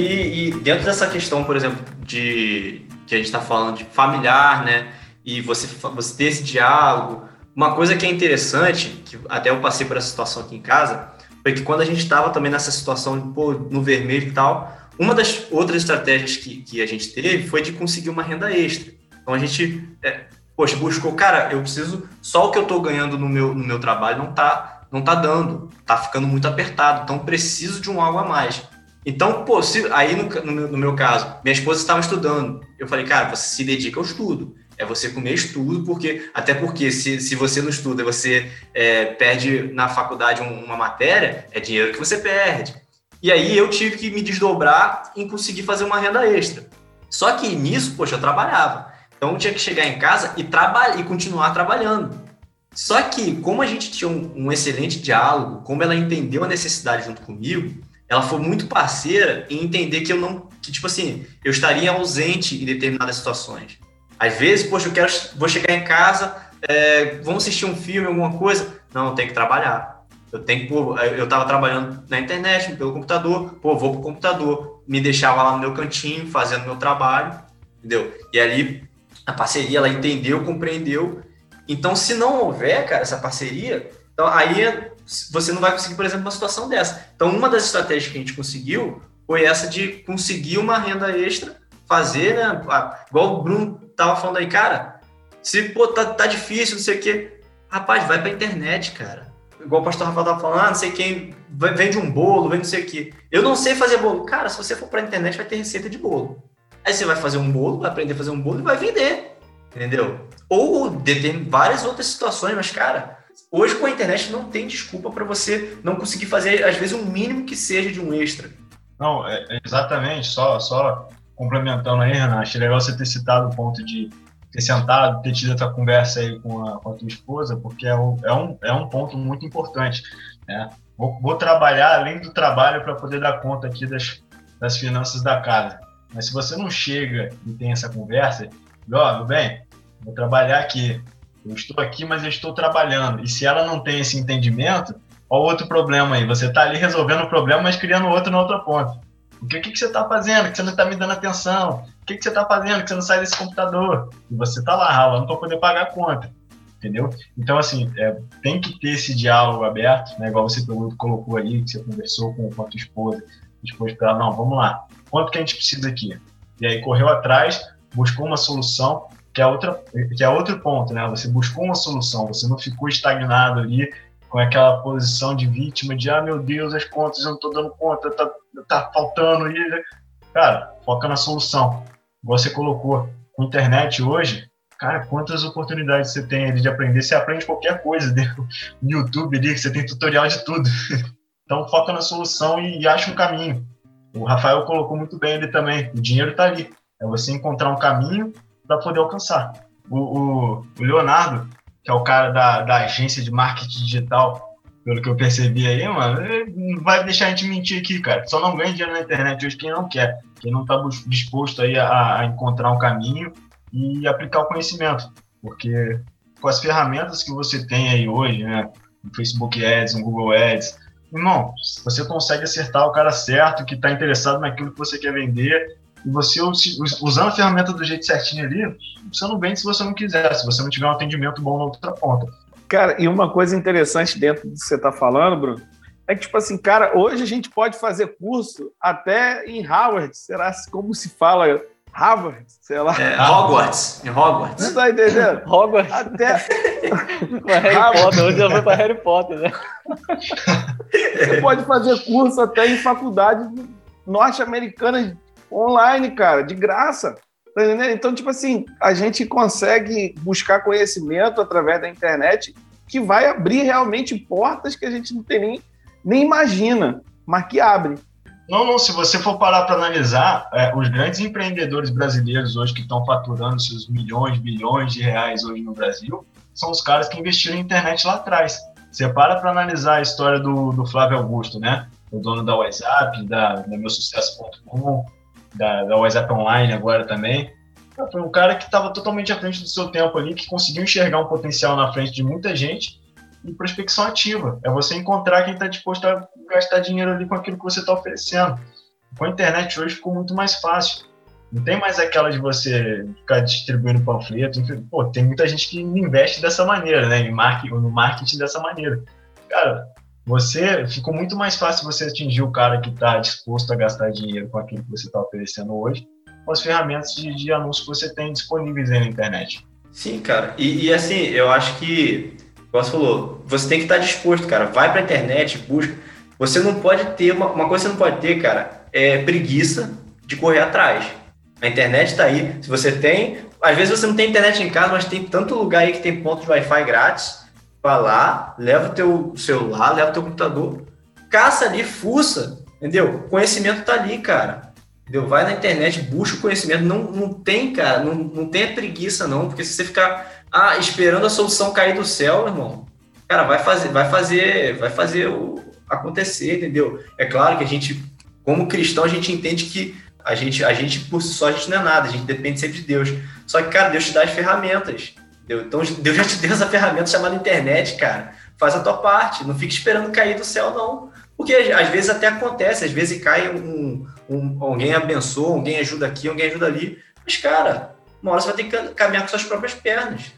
E, e, dentro dessa questão, por exemplo, de, que a gente está falando de familiar, né? E você, você ter esse diálogo. Uma coisa que é interessante, que até eu passei por essa situação aqui em casa, foi que quando a gente estava também nessa situação pô, no vermelho e tal, uma das outras estratégias que, que a gente teve foi de conseguir uma renda extra. Então a gente, é, poxa, buscou, cara, eu preciso, só o que eu estou ganhando no meu, no meu trabalho não está não tá dando, tá ficando muito apertado, então preciso de um algo a mais. Então, pô, se, aí no, no, meu, no meu caso, minha esposa estava estudando, eu falei, cara, você se dedica ao estudo, é você comer estudo, porque até porque se, se você não estuda, você é, perde na faculdade uma matéria, é dinheiro que você perde. E aí eu tive que me desdobrar em conseguir fazer uma renda extra. Só que nisso, poxa, eu trabalhava. Então eu tinha que chegar em casa e trabalhar e continuar trabalhando. Só que, como a gente tinha um, um, excelente diálogo, como ela entendeu a necessidade junto comigo, ela foi muito parceira em entender que eu não, que tipo assim, eu estaria ausente em determinadas situações. Às vezes, poxa, eu quero, vou chegar em casa, é, vamos assistir um filme, alguma coisa. Não, eu tenho que trabalhar. Eu tenho que, pô, eu estava trabalhando na internet, pelo computador, pô, vou pro computador, me deixava lá no meu cantinho, fazendo meu trabalho, entendeu? E ali a parceria, ela entendeu, compreendeu então, se não houver, cara, essa parceria, então aí você não vai conseguir, por exemplo, uma situação dessa. Então, uma das estratégias que a gente conseguiu foi essa de conseguir uma renda extra, fazer, né? Igual o Bruno tava falando aí, cara, se pô, tá, tá difícil, não sei o quê, rapaz, vai pra internet, cara. Igual o pastor Rafael tava falando, ah, não sei quem, vende um bolo, vende não sei o quê. Eu não sei fazer bolo. Cara, se você for pra internet, vai ter receita de bolo. Aí você vai fazer um bolo, vai aprender a fazer um bolo e vai vender. Entendeu? Ou tem várias outras situações, mas, cara, hoje com a internet não tem desculpa para você não conseguir fazer, às vezes, um mínimo que seja de um extra. Não, é, é, exatamente. Só, só complementando aí, Renan, achei legal você ter citado o ponto de ter sentado, ter tido essa conversa aí com a, com a tua esposa, porque é um, é um, é um ponto muito importante. Né? Vou, vou trabalhar além do trabalho para poder dar conta aqui das, das finanças da casa. Mas se você não chega e tem essa conversa, ó, oh, meu bem, vou trabalhar aqui. Eu estou aqui, mas eu estou trabalhando. E se ela não tem esse entendimento, olha o outro problema aí. Você está ali resolvendo o problema, mas criando outro na outra ponta. O que, que, que você está fazendo? Que você não está me dando atenção? O que, que você está fazendo? Que você não sai desse computador? E você está lá ralando para poder pagar a conta. Entendeu? Então, assim, é, tem que ter esse diálogo aberto, né? Igual você colocou aí, que você conversou com, com a tua esposa. Depois para não, vamos lá. Quanto que a gente precisa aqui? E aí correu atrás, buscou uma solução que é, outra, que é outro ponto, né? Você buscou uma solução, você não ficou estagnado ali com aquela posição de vítima, de ah, meu Deus, as contas eu não estou dando conta, tá, tá faltando aí. Cara, foca na solução. Você colocou internet hoje, cara, quantas oportunidades você tem ali de aprender? Você aprende qualquer coisa né? no YouTube ali, que você tem tutorial de tudo. *laughs* Então foca na solução e, e acha um caminho. O Rafael colocou muito bem ali também. O dinheiro está ali. É você encontrar um caminho para poder alcançar. O, o, o, Leonardo, que é o cara da, da agência de marketing digital, pelo que eu percebi aí, mano, não vai deixar a gente mentir aqui, cara. Só não ganha dinheiro na internet hoje quem não quer, quem não está disposto aí a, a encontrar um caminho e aplicar o conhecimento. Porque com as ferramentas que você tem aí hoje, né, no Facebook Ads, no Google Ads, irmão, você consegue acertar o cara certo que está interessado naquilo que você quer vender e você, usando a ferramenta do jeito certinho ali, você não vende se você não quiser, se você não tiver um atendimento bom na outra ponta. Cara, e uma coisa interessante dentro do que você está falando, Bruno, é que, tipo assim, cara, hoje a gente pode fazer curso até em Harvard, será como se fala Harvard, sei lá. É, Hogwarts, em Hogwarts. Você tá entendendo? *laughs* Hogwarts. Até. *laughs* Harry Potter, hoje já foi para Harry Potter, né? Você pode fazer curso até em faculdades norte-americanas online, cara, de graça. Tá então, tipo assim, a gente consegue buscar conhecimento através da internet que vai abrir realmente portas que a gente não tem nem, nem imagina, mas que abre. Não, não, se você for parar para analisar, é, os grandes empreendedores brasileiros hoje que estão faturando seus milhões, bilhões de reais hoje no Brasil, são os caras que investiram em internet lá atrás. Você para para analisar a história do, do Flávio Augusto, né? O dono da WhatsApp, da, da Meu Sucesso.com, da, da WhatsApp Online agora também. Foi um cara que estava totalmente à frente do seu tempo ali, que conseguiu enxergar um potencial na frente de muita gente e prospecção ativa. É você encontrar quem está disposto a gastar dinheiro ali com aquilo que você está oferecendo. Com a internet hoje ficou muito mais fácil. Não tem mais aquela de você ficar distribuindo panfleto. Pô, tem muita gente que investe dessa maneira, né? Em marketing, no marketing dessa maneira. Cara, você ficou muito mais fácil você atingir o cara que está disposto a gastar dinheiro com aquilo que você está oferecendo hoje, com as ferramentas de, de anúncio que você tem disponíveis na internet. Sim, cara. E, e assim, eu acho que, como você falou, você tem que estar disposto, cara. Vai para a internet, busca. Você não pode ter, uma, uma coisa que você não pode ter, cara, é preguiça de correr atrás. A internet está aí. Se você tem, às vezes você não tem internet em casa, mas tem tanto lugar aí que tem ponto de Wi-Fi grátis. Vai lá, leva o teu celular, leva o teu computador, caça ali, fuça, entendeu? O conhecimento está ali, cara. Entendeu? Vai na internet, busca o conhecimento. Não, não tem, cara, não, não tenha preguiça, não, porque se você ficar ah, esperando a solução cair do céu, irmão, cara, vai fazer, vai fazer, vai fazer o acontecer, entendeu? É claro que a gente, como cristão, a gente entende que a gente, a gente por si só, a gente não é nada, a gente depende sempre de Deus. Só que, cara, Deus te dá as ferramentas. Entendeu? Então, Deus já te deu essa ferramenta chamada internet, cara. Faz a tua parte, não fique esperando cair do céu, não. Porque às vezes até acontece, às vezes cai um, um, alguém abençoa, alguém ajuda aqui, alguém ajuda ali. Mas, cara, uma hora você vai ter que caminhar com suas próprias pernas.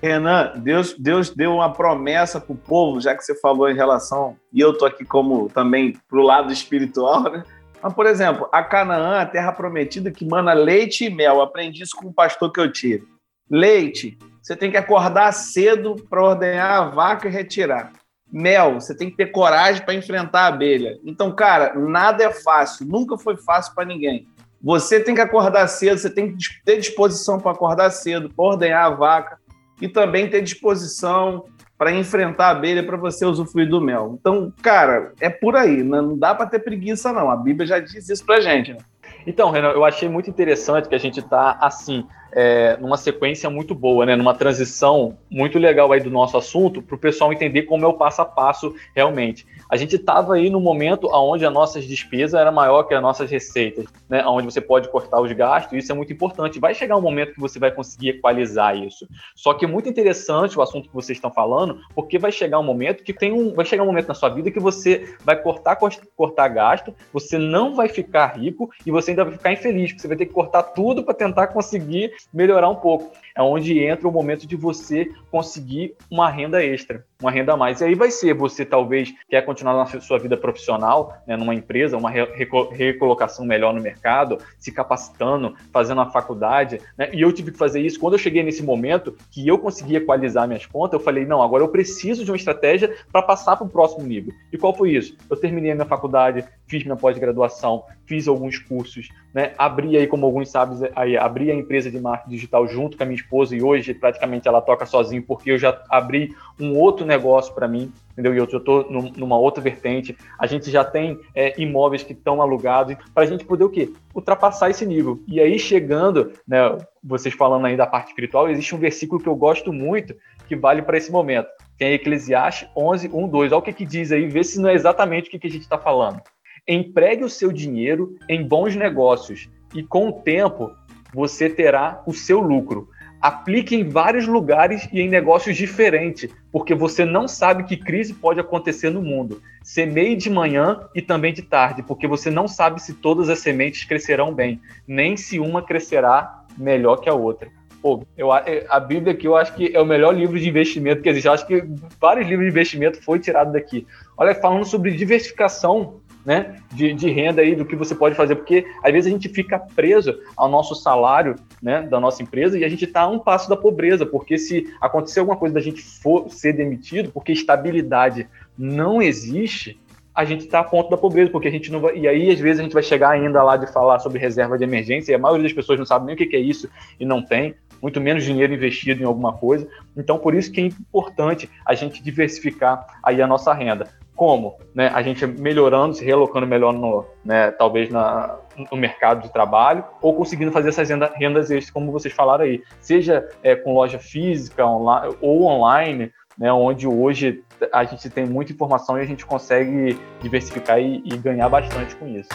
Renan, Deus, Deus deu uma promessa para o povo, já que você falou em relação, e eu tô aqui como também para o lado espiritual, né? Mas, por exemplo, a Canaã, a terra prometida que mana leite e mel. Aprendi isso com o pastor que eu tive. Leite, você tem que acordar cedo para ordenhar a vaca e retirar mel, você tem que ter coragem para enfrentar a abelha. Então, cara, nada é fácil, nunca foi fácil para ninguém. Você tem que acordar cedo, você tem que ter disposição para acordar cedo, para ordenhar a vaca e também ter disposição para enfrentar a abelha para você usufruir do mel. Então, cara, é por aí, não dá para ter preguiça não. A Bíblia já diz isso pra gente, né? Então, Renan, eu achei muito interessante que a gente está assim, é, numa sequência muito boa, né? Numa transição muito legal aí do nosso assunto, para o pessoal entender como é o passo a passo realmente. A gente estava aí no momento onde as nossas despesas era maior que as nossas receitas, né? Onde você pode cortar os gastos, isso é muito importante. Vai chegar um momento que você vai conseguir equalizar isso. Só que é muito interessante o assunto que vocês estão falando, porque vai chegar um momento que tem um, vai chegar um momento na sua vida que você vai cortar cortar gasto, você não vai ficar rico e você ainda vai ficar infeliz, porque você vai ter que cortar tudo para tentar conseguir melhorar um pouco. É onde entra o momento de você conseguir uma renda extra, uma renda a mais. E aí vai ser, você talvez quer continuar na sua vida profissional, né, numa empresa, uma recolocação melhor no mercado, se capacitando, fazendo a faculdade. Né? E eu tive que fazer isso. Quando eu cheguei nesse momento que eu consegui equalizar minhas contas, eu falei, não, agora eu preciso de uma estratégia para passar para o próximo nível. E qual foi isso? Eu terminei a minha faculdade, fiz minha pós-graduação, fiz alguns cursos, né? abri aí, como alguns sabem, aí, abri a empresa de marketing digital junto com a minha esposa e hoje praticamente ela toca sozinho porque eu já abri um outro negócio para mim, entendeu? E eu estou numa outra vertente. A gente já tem é, imóveis que estão alugados para a gente poder o quê? Ultrapassar esse nível. E aí chegando, né? Vocês falando aí da parte espiritual, existe um versículo que eu gosto muito que vale para esse momento. Que é Eclesiastes 11, 1, 2. Olha o que, que diz aí, vê se não é exatamente o que, que a gente está falando. Empregue o seu dinheiro em bons negócios e com o tempo você terá o seu lucro. Aplique em vários lugares e em negócios diferentes, porque você não sabe que crise pode acontecer no mundo. Semeie de manhã e também de tarde, porque você não sabe se todas as sementes crescerão bem, nem se uma crescerá melhor que a outra. Pô, eu, a Bíblia aqui eu acho que é o melhor livro de investimento que existe. Eu acho que vários livros de investimento foi tirado daqui. Olha, falando sobre diversificação né, de, de, renda aí do que você pode fazer, porque às vezes a gente fica preso ao nosso salário, né, da nossa empresa e a gente está a um passo da pobreza, porque se acontecer alguma coisa da gente for ser demitido, porque estabilidade não existe, a gente está a ponto da pobreza, porque a gente não vai. E aí, às vezes, a gente vai chegar ainda lá de falar sobre reserva de emergência, e a maioria das pessoas não sabe nem o que é isso e não tem, muito menos dinheiro investido em alguma coisa. Então, por isso que é importante a gente diversificar aí a nossa renda. Como? Né? A gente melhorando, se relocando melhor no, né, talvez na, no mercado de trabalho, ou conseguindo fazer essas renda, rendas extras, como vocês falaram aí, seja é, com loja física online, ou online, né, onde hoje a gente tem muita informação e a gente consegue diversificar e, e ganhar bastante com isso.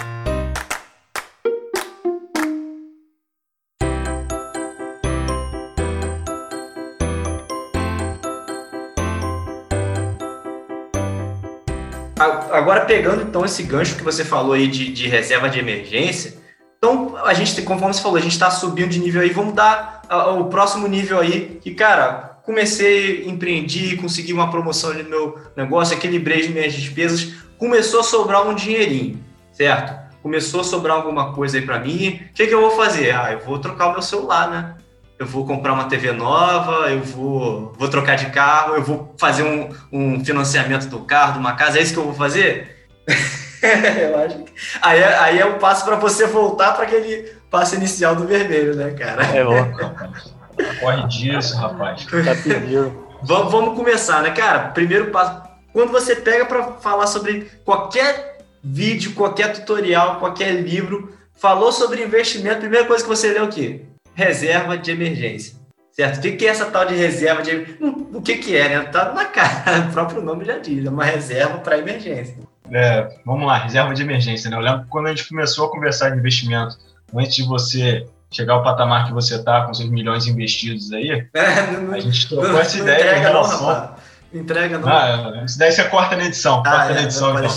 Agora, pegando então esse gancho que você falou aí de, de reserva de emergência, Então, a gente, conforme você falou, a gente está subindo de nível aí, vamos dar o próximo nível aí, que, cara, comecei, empreendi, consegui uma promoção no meu negócio, equilibrei as minhas despesas, começou a sobrar um dinheirinho, certo? Começou a sobrar alguma coisa aí para mim, o que, que eu vou fazer? Ah, eu vou trocar o meu celular, né? Eu vou comprar uma TV nova, eu vou, vou trocar de carro, eu vou fazer um, um financiamento do carro, de uma casa, é isso que eu vou fazer? *laughs* eu acho que... aí, é, aí é um passo para você voltar para aquele passo inicial do vermelho, né, cara? É bom. Corre disso, rapaz. Tá pedindo. Vamos, vamos começar, né, cara? Primeiro passo. Quando você pega para falar sobre qualquer vídeo, qualquer tutorial, qualquer livro, falou sobre investimento, a primeira coisa que você lê é o quê? Reserva de emergência. Certo? O que é essa tal de reserva de hum, O que, que é, né? Tá na cara, *laughs* o próprio nome já diz, é uma reserva para emergência. É, vamos lá, reserva de emergência, né? Eu lembro que quando a gente começou a conversar de investimento, antes de você chegar ao patamar que você está com seus milhões investidos aí, é, não, a gente trocou não, essa não ideia entrega, em relação. Não, entrega não. Ah, isso daí você corta na edição. Ah, corta é, na edição. Então.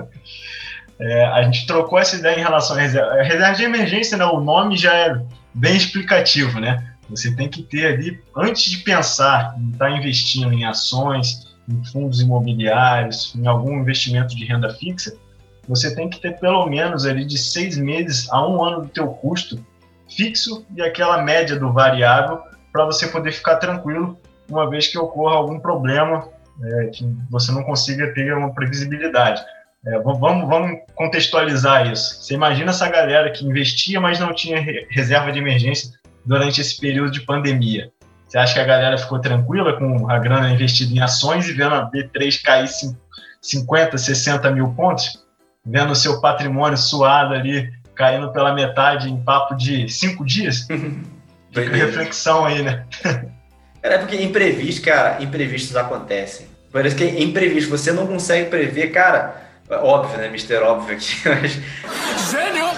*laughs* é, a gente trocou essa ideia em relação à reserva. A reserva de emergência, né, o nome já é bem explicativo, né? Você tem que ter ali, antes de pensar em estar tá investindo em ações, em fundos imobiliários, em algum investimento de renda fixa, você tem que ter pelo menos ali de seis meses a um ano do teu custo fixo e aquela média do variável para você poder ficar tranquilo uma vez que ocorra algum problema é, que você não consiga ter uma previsibilidade. É, vamos, vamos contextualizar isso. Você imagina essa galera que investia, mas não tinha reserva de emergência durante esse período de pandemia. Você acha que a galera ficou tranquila com a grana investida em ações e vendo a B3 cair 50, 60 mil pontos? Vendo o seu patrimônio suado ali, caindo pela metade em papo de cinco dias? *laughs* Fica reflexão aí, né? Cara, é porque imprevisto, cara, imprevistos acontecem. Parece que é imprevisto, você não consegue prever, cara. Óbvio, né? Mister óbvio aqui, *laughs* mas. Gênio!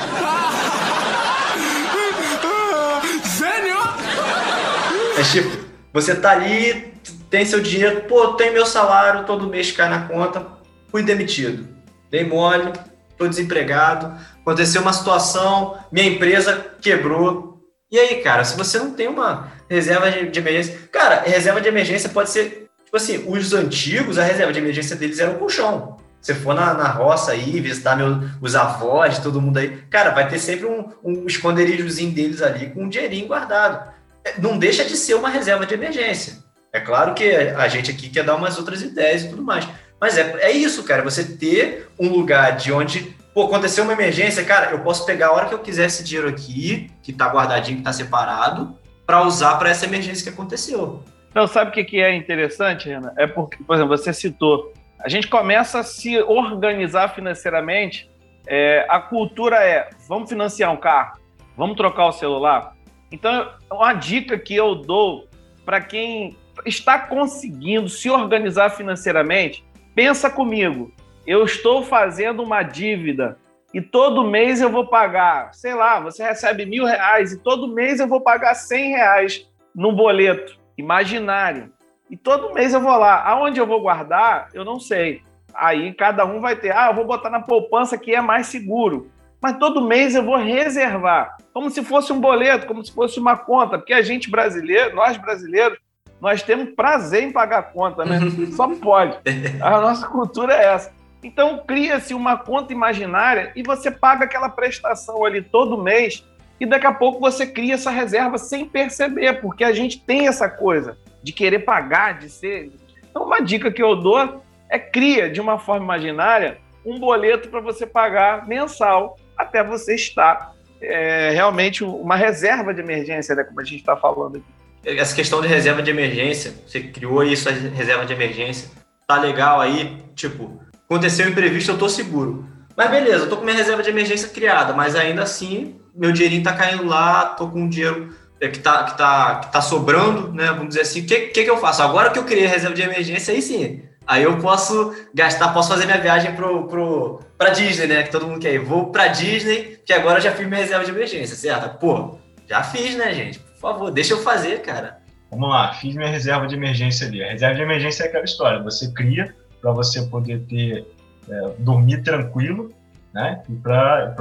Mas, tipo, você tá ali, tem seu dinheiro, pô, tem meu salário, todo mês cai na conta, fui demitido. Dei mole, tô desempregado, aconteceu uma situação, minha empresa quebrou. E aí, cara, se você não tem uma reserva de, emergência. Cara, reserva de emergência pode ser. Tipo assim, os antigos, a reserva de emergência deles era o colchão. Você for na, na roça aí, visitar meu, os avós, todo mundo aí, cara, vai ter sempre um, um esconderijozinho deles ali com um dinheirinho guardado não deixa de ser uma reserva de emergência. É claro que a gente aqui quer dar umas outras ideias e tudo mais. Mas é, é isso, cara. Você ter um lugar de onde, pô, aconteceu uma emergência, cara, eu posso pegar a hora que eu quiser esse dinheiro aqui, que tá guardadinho, que tá separado, para usar para essa emergência que aconteceu. Não, sabe o que, que é interessante, Renan? É porque, por exemplo, você citou, a gente começa a se organizar financeiramente. É, a cultura é: vamos financiar um carro, vamos trocar o celular, então, uma dica que eu dou para quem está conseguindo se organizar financeiramente, pensa comigo. Eu estou fazendo uma dívida e todo mês eu vou pagar, sei lá, você recebe mil reais e todo mês eu vou pagar cem reais no boleto imaginário. E todo mês eu vou lá. Aonde eu vou guardar, eu não sei. Aí cada um vai ter, ah, eu vou botar na poupança que é mais seguro mas todo mês eu vou reservar, como se fosse um boleto, como se fosse uma conta, porque a gente brasileiro, nós brasileiros, nós temos prazer em pagar conta, né? *laughs* Só pode. A nossa cultura é essa. Então cria-se uma conta imaginária e você paga aquela prestação ali todo mês e daqui a pouco você cria essa reserva sem perceber, porque a gente tem essa coisa de querer pagar, de ser. Então uma dica que eu dou é cria de uma forma imaginária um boleto para você pagar mensal até você estar é, realmente uma reserva de emergência, né, como a gente está falando aqui. Essa questão de reserva de emergência, você criou isso, a reserva de emergência, tá legal aí, tipo, aconteceu imprevisto, eu tô seguro. Mas beleza, eu tô com minha reserva de emergência criada, mas ainda assim, meu dinheirinho tá caindo lá, tô com um dinheiro é, que tá, que tá, que tá sobrando, né? Vamos dizer assim, o que, que, que eu faço? Agora que eu criei a reserva de emergência, aí sim, Aí eu posso gastar, posso fazer minha viagem pro, pro, pra Disney, né? Que todo mundo quer ir. Vou pra Disney, que agora eu já fiz minha reserva de emergência, certo? Pô, já fiz, né, gente? Por favor, deixa eu fazer, cara. Vamos lá, fiz minha reserva de emergência ali. A reserva de emergência é aquela história, você cria para você poder ter é, dormir tranquilo, né? E para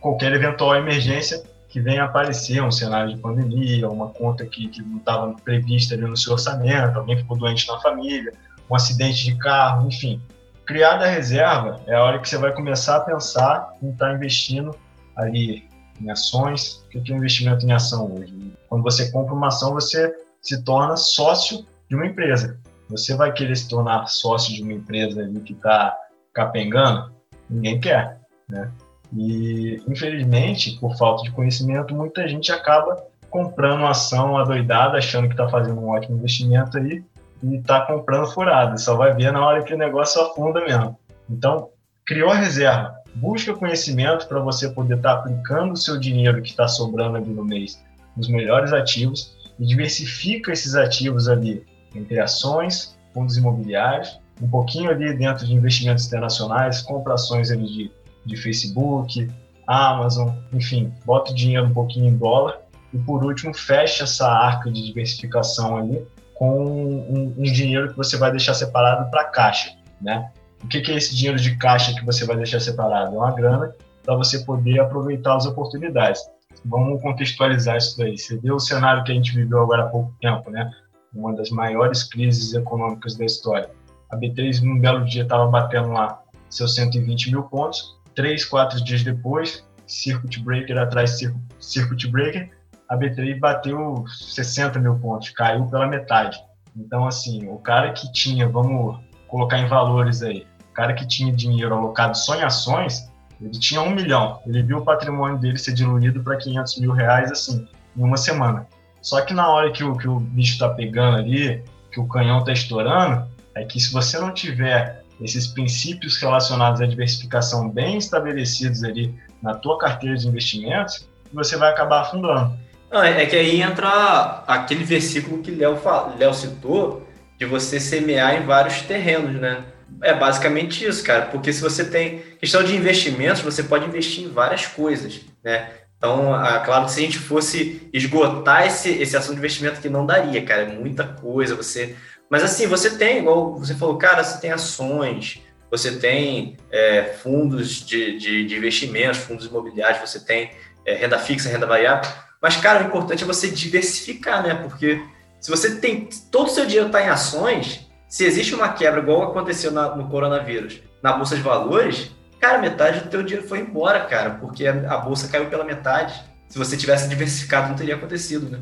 qualquer eventual emergência que venha aparecer, um cenário de pandemia, uma conta que, que não estava prevista ali no seu orçamento, alguém ficou doente na família, um acidente de carro, enfim. Criada a reserva é a hora que você vai começar a pensar em estar tá investindo ali em ações. O que é investimento em ação hoje? Quando você compra uma ação, você se torna sócio de uma empresa. Você vai querer se tornar sócio de uma empresa ali que está capengando? Ninguém quer, né? E, infelizmente, por falta de conhecimento, muita gente acaba comprando ação adoidada, achando que está fazendo um ótimo investimento aí e está comprando furado. Só vai ver na hora que o negócio afunda mesmo. Então, criou a reserva. Busca conhecimento para você poder estar tá aplicando o seu dinheiro que está sobrando ali no mês nos melhores ativos e diversifica esses ativos ali entre ações, fundos imobiliários, um pouquinho ali dentro de investimentos internacionais, compra ações ali de, de Facebook, Amazon, enfim, bota o dinheiro um pouquinho em dólar e por último fecha essa arca de diversificação ali com um, um dinheiro que você vai deixar separado para caixa, né? O que, que é esse dinheiro de caixa que você vai deixar separado? É uma grana para você poder aproveitar as oportunidades. Vamos contextualizar isso daí. Você vê o cenário que a gente viveu agora há pouco tempo, né? Uma das maiores crises econômicas da história. A B3, num belo dia, estava batendo lá seus 120 mil pontos. Três, quatro dias depois, circuit breaker atrás circuit breaker, a B3 bateu 60 mil pontos, caiu pela metade. Então, assim, o cara que tinha, vamos colocar em valores aí, o cara que tinha dinheiro alocado só em ações, ele tinha um milhão. Ele viu o patrimônio dele ser diluído para 500 mil reais, assim, em uma semana. Só que na hora que o, que o bicho está pegando ali, que o canhão está estourando, é que se você não tiver esses princípios relacionados à diversificação bem estabelecidos ali na tua carteira de investimentos, você vai acabar afundando. Não, é que aí entra aquele versículo que Léo Léo citou, de você semear em vários terrenos, né? É basicamente isso, cara, porque se você tem questão de investimentos, você pode investir em várias coisas, né? Então, ah, claro que se a gente fosse esgotar esse, esse assunto de investimento, que não daria, cara, é muita coisa, você... Mas assim, você tem, igual você falou, cara, você tem ações, você tem é, fundos de, de, de, investimentos, fundos imobiliários, você tem é, renda fixa, renda variável, mas, cara, o importante é você diversificar, né? Porque se você tem todo o seu dinheiro está em ações, se existe uma quebra igual aconteceu na, no coronavírus, na bolsa de valores, cara, metade do teu dinheiro foi embora, cara, porque a, bolsa caiu pela metade. Se você tivesse diversificado, não teria acontecido, né?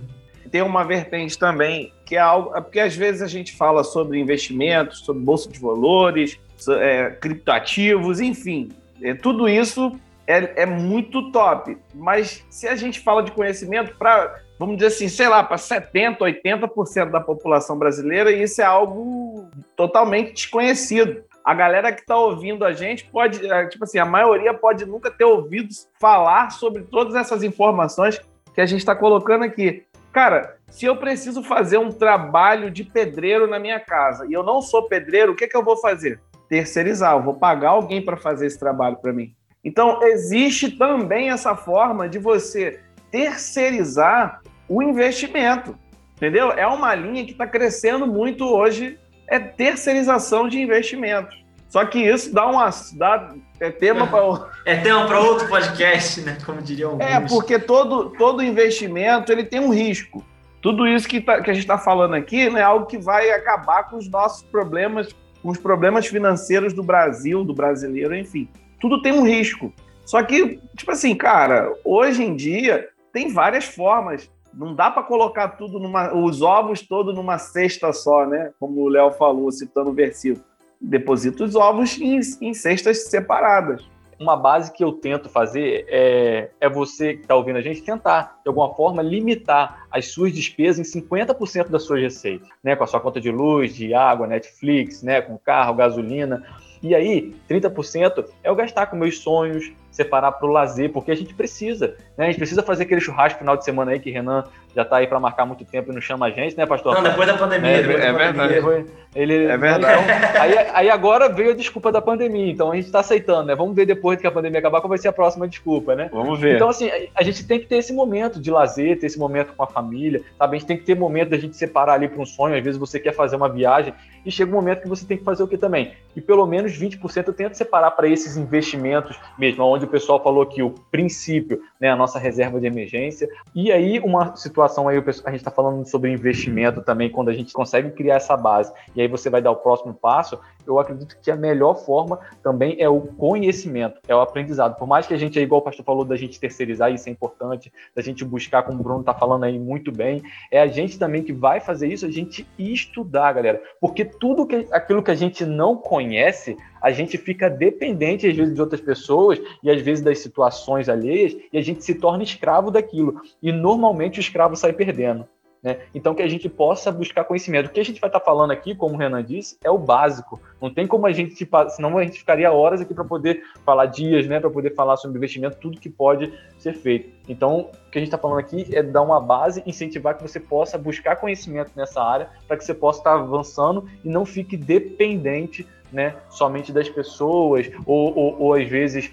Tem uma vertente também que é algo, é porque às vezes a gente fala sobre investimentos, sobre bolsa de valores, é, criptoativos, enfim, é, tudo isso é, é muito top. Mas se a gente fala de conhecimento para vamos dizer assim, sei lá, para 70%, 80% da população brasileira, e isso é algo totalmente desconhecido. A galera que está ouvindo a gente pode, é, tipo assim, a maioria pode nunca ter ouvido falar sobre todas essas informações que a gente está colocando aqui. Cara, se eu preciso fazer um trabalho de pedreiro na minha casa e eu não sou pedreiro, o que, que eu vou fazer? Terceirizar, eu vou pagar alguém para fazer esse trabalho para mim. Então, existe também essa forma de você terceirizar o investimento. Entendeu? É uma linha que está crescendo muito hoje, é terceirização de investimentos. Só que isso dá uma. Dá, é tema para. *laughs* É tema para outro podcast, né? Como diriam alguns. É, porque todo, todo investimento ele tem um risco. Tudo isso que, tá, que a gente está falando aqui né, é algo que vai acabar com os nossos problemas, com os problemas financeiros do Brasil, do brasileiro, enfim. Tudo tem um risco. Só que, tipo assim, cara, hoje em dia tem várias formas não dá para colocar tudo numa, os ovos todos numa cesta só, né? Como o Léo falou, citando o versículo. Deposita os ovos em, em cestas separadas. Uma base que eu tento fazer é, é você que está ouvindo a gente tentar, de alguma forma, limitar as suas despesas em 50% das suas receitas, né? Com a sua conta de luz, de água, Netflix, né? Com carro, gasolina. E aí, 30% é eu gastar com meus sonhos, separar para o lazer, porque a gente precisa, né? A gente precisa fazer aquele churrasco final de semana aí que Renan já está aí para marcar muito tempo e não chama a gente, né, pastor? Não, depois da pandemia. É, depois é da verdade. Pandemia. Ele, é verdade. Então, aí, aí, agora veio a desculpa da pandemia, então a gente está aceitando, né? Vamos ver depois que a pandemia acabar qual vai ser a próxima desculpa, né? Vamos ver. Então, assim, a, a gente tem que ter esse momento de lazer, ter esse momento com a família, sabe? A gente tem que ter momento da gente separar ali para um sonho, às vezes você quer fazer uma viagem e chega um momento que você tem que fazer o que também? E pelo menos 20% eu tento separar para esses investimentos mesmo, onde o pessoal falou aqui, o princípio, né, a nossa reserva de emergência. E aí, uma situação aí, a gente está falando sobre investimento também, quando a gente consegue criar essa base, e aí você vai dar o próximo passo, eu acredito que a melhor forma também é o conhecimento, é o aprendizado. Por mais que a gente, igual o pastor falou, da gente terceirizar, isso é importante, da gente buscar, como o Bruno está falando aí muito bem, é a gente também que vai fazer isso, a gente estudar, galera. Porque tudo que, aquilo que a gente não conhece, a gente fica dependente, às vezes, de outras pessoas e às vezes das situações alheias, e a gente se torna escravo daquilo. E normalmente o escravo sai perdendo. Né? Então, que a gente possa buscar conhecimento. O que a gente vai estar falando aqui, como o Renan disse, é o básico. Não tem como a gente, senão a gente ficaria horas aqui para poder falar dias, né? para poder falar sobre investimento, tudo que pode ser feito. Então, o que a gente está falando aqui é dar uma base, incentivar que você possa buscar conhecimento nessa área, para que você possa estar avançando e não fique dependente né, somente das pessoas, ou, ou, ou às vezes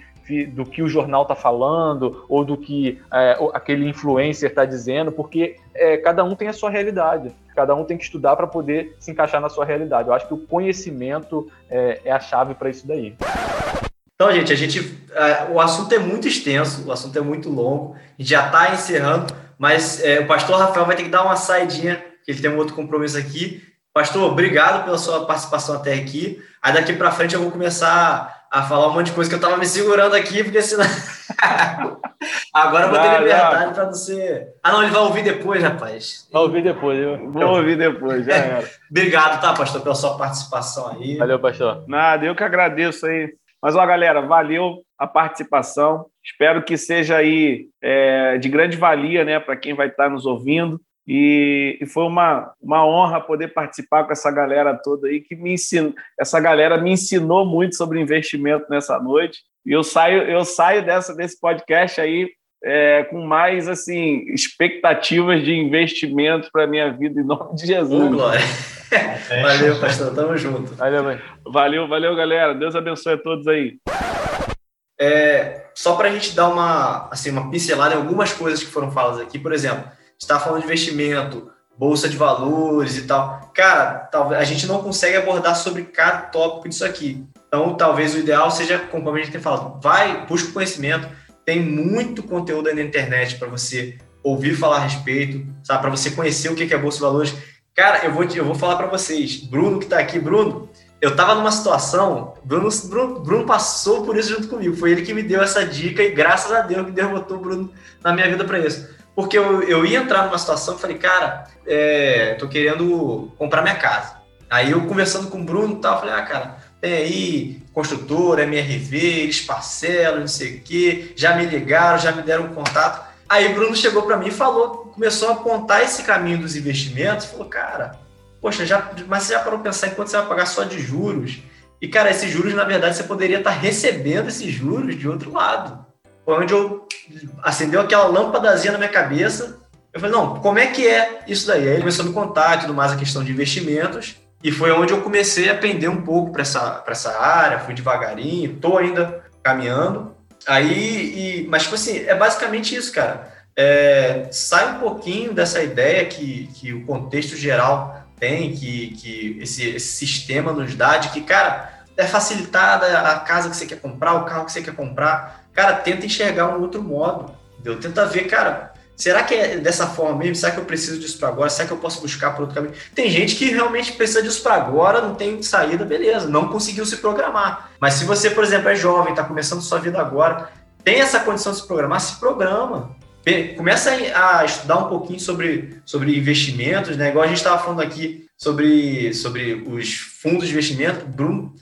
do que o jornal está falando ou do que é, aquele influencer está dizendo, porque é, cada um tem a sua realidade, cada um tem que estudar para poder se encaixar na sua realidade. Eu acho que o conhecimento é, é a chave para isso daí. Então, gente, a gente, uh, o assunto é muito extenso, o assunto é muito longo, a gente já está encerrando, mas uh, o pastor Rafael vai ter que dar uma saidinha, ele tem um outro compromisso aqui. Pastor, obrigado pela sua participação até aqui. Aí daqui para frente eu vou começar a falar um monte de coisa que eu tava me segurando aqui, porque senão. *laughs* Agora eu vou ter liberdade para você. Ah, não, ele vai ouvir depois, rapaz. Vai ouvir depois, eu vou ouvir depois, já era. *laughs* Obrigado, tá, pastor, pela sua participação aí. Valeu, pastor. Nada, eu que agradeço aí. Mas, ó, galera, valeu a participação. Espero que seja aí é, de grande valia, né, para quem vai estar nos ouvindo. E, e, foi uma, uma honra poder participar com essa galera toda aí que me ensinou. Essa galera me ensinou muito sobre investimento nessa noite. E eu saio, eu saio dessa, desse podcast aí é, com mais assim expectativas de investimento para minha vida em nome de Jesus. Oh, glória. valeu, pastor. Tamo junto. Valeu, mãe. valeu, valeu, galera. Deus abençoe a todos aí. É, só para a gente dar uma, assim, uma pincelada em algumas coisas que foram faladas aqui, por exemplo está falando de investimento, bolsa de valores e tal. Cara, talvez a gente não consegue abordar sobre cada tópico disso aqui. Então, talvez o ideal seja, como a gente tem falado, vai, busca conhecimento. Tem muito conteúdo aí na internet para você ouvir falar a respeito, sabe? Para você conhecer o que é bolsa de valores. Cara, eu vou, eu vou falar para vocês. Bruno que está aqui, Bruno, eu estava numa situação, Bruno, Bruno, Bruno, passou por isso junto comigo. Foi ele que me deu essa dica e graças a Deus que derrotou o Bruno na minha vida para isso. Porque eu, eu ia entrar numa situação falei, cara, é, tô querendo comprar minha casa. Aí eu conversando com o Bruno e tal, falei, ah, cara, tem aí construtora, MRV, eles parcelam, não sei o quê, já me ligaram, já me deram um contato. Aí Bruno chegou para mim e falou, começou a apontar esse caminho dos investimentos, falou, cara, poxa, já, mas você já parou para pensar em quanto você vai pagar só de juros? E, cara, esses juros, na verdade, você poderia estar recebendo esses juros de outro lado. Foi onde eu acendeu aquela lâmpadazinha na minha cabeça. Eu falei, não, como é que é isso daí? Aí ele começou a me contar tudo mais a questão de investimentos. E foi onde eu comecei a aprender um pouco para essa, essa área, fui devagarinho, estou ainda caminhando. Aí, e, mas, tipo assim, é basicamente isso, cara. É, sai um pouquinho dessa ideia que, que o contexto geral tem, que, que esse, esse sistema nos dá, de que, cara, é facilitada a casa que você quer comprar, o carro que você quer comprar. Cara, tenta enxergar um outro modo, entendeu? Tenta ver, cara, será que é dessa forma mesmo? Será que eu preciso disso para agora? Será que eu posso buscar por outro caminho? Tem gente que realmente precisa disso para agora, não tem saída, beleza, não conseguiu se programar. Mas se você, por exemplo, é jovem, está começando sua vida agora, tem essa condição de se programar, se programa. Começa a estudar um pouquinho sobre, sobre investimentos, né? Igual a gente estava falando aqui sobre, sobre os fundos de investimento. Bruno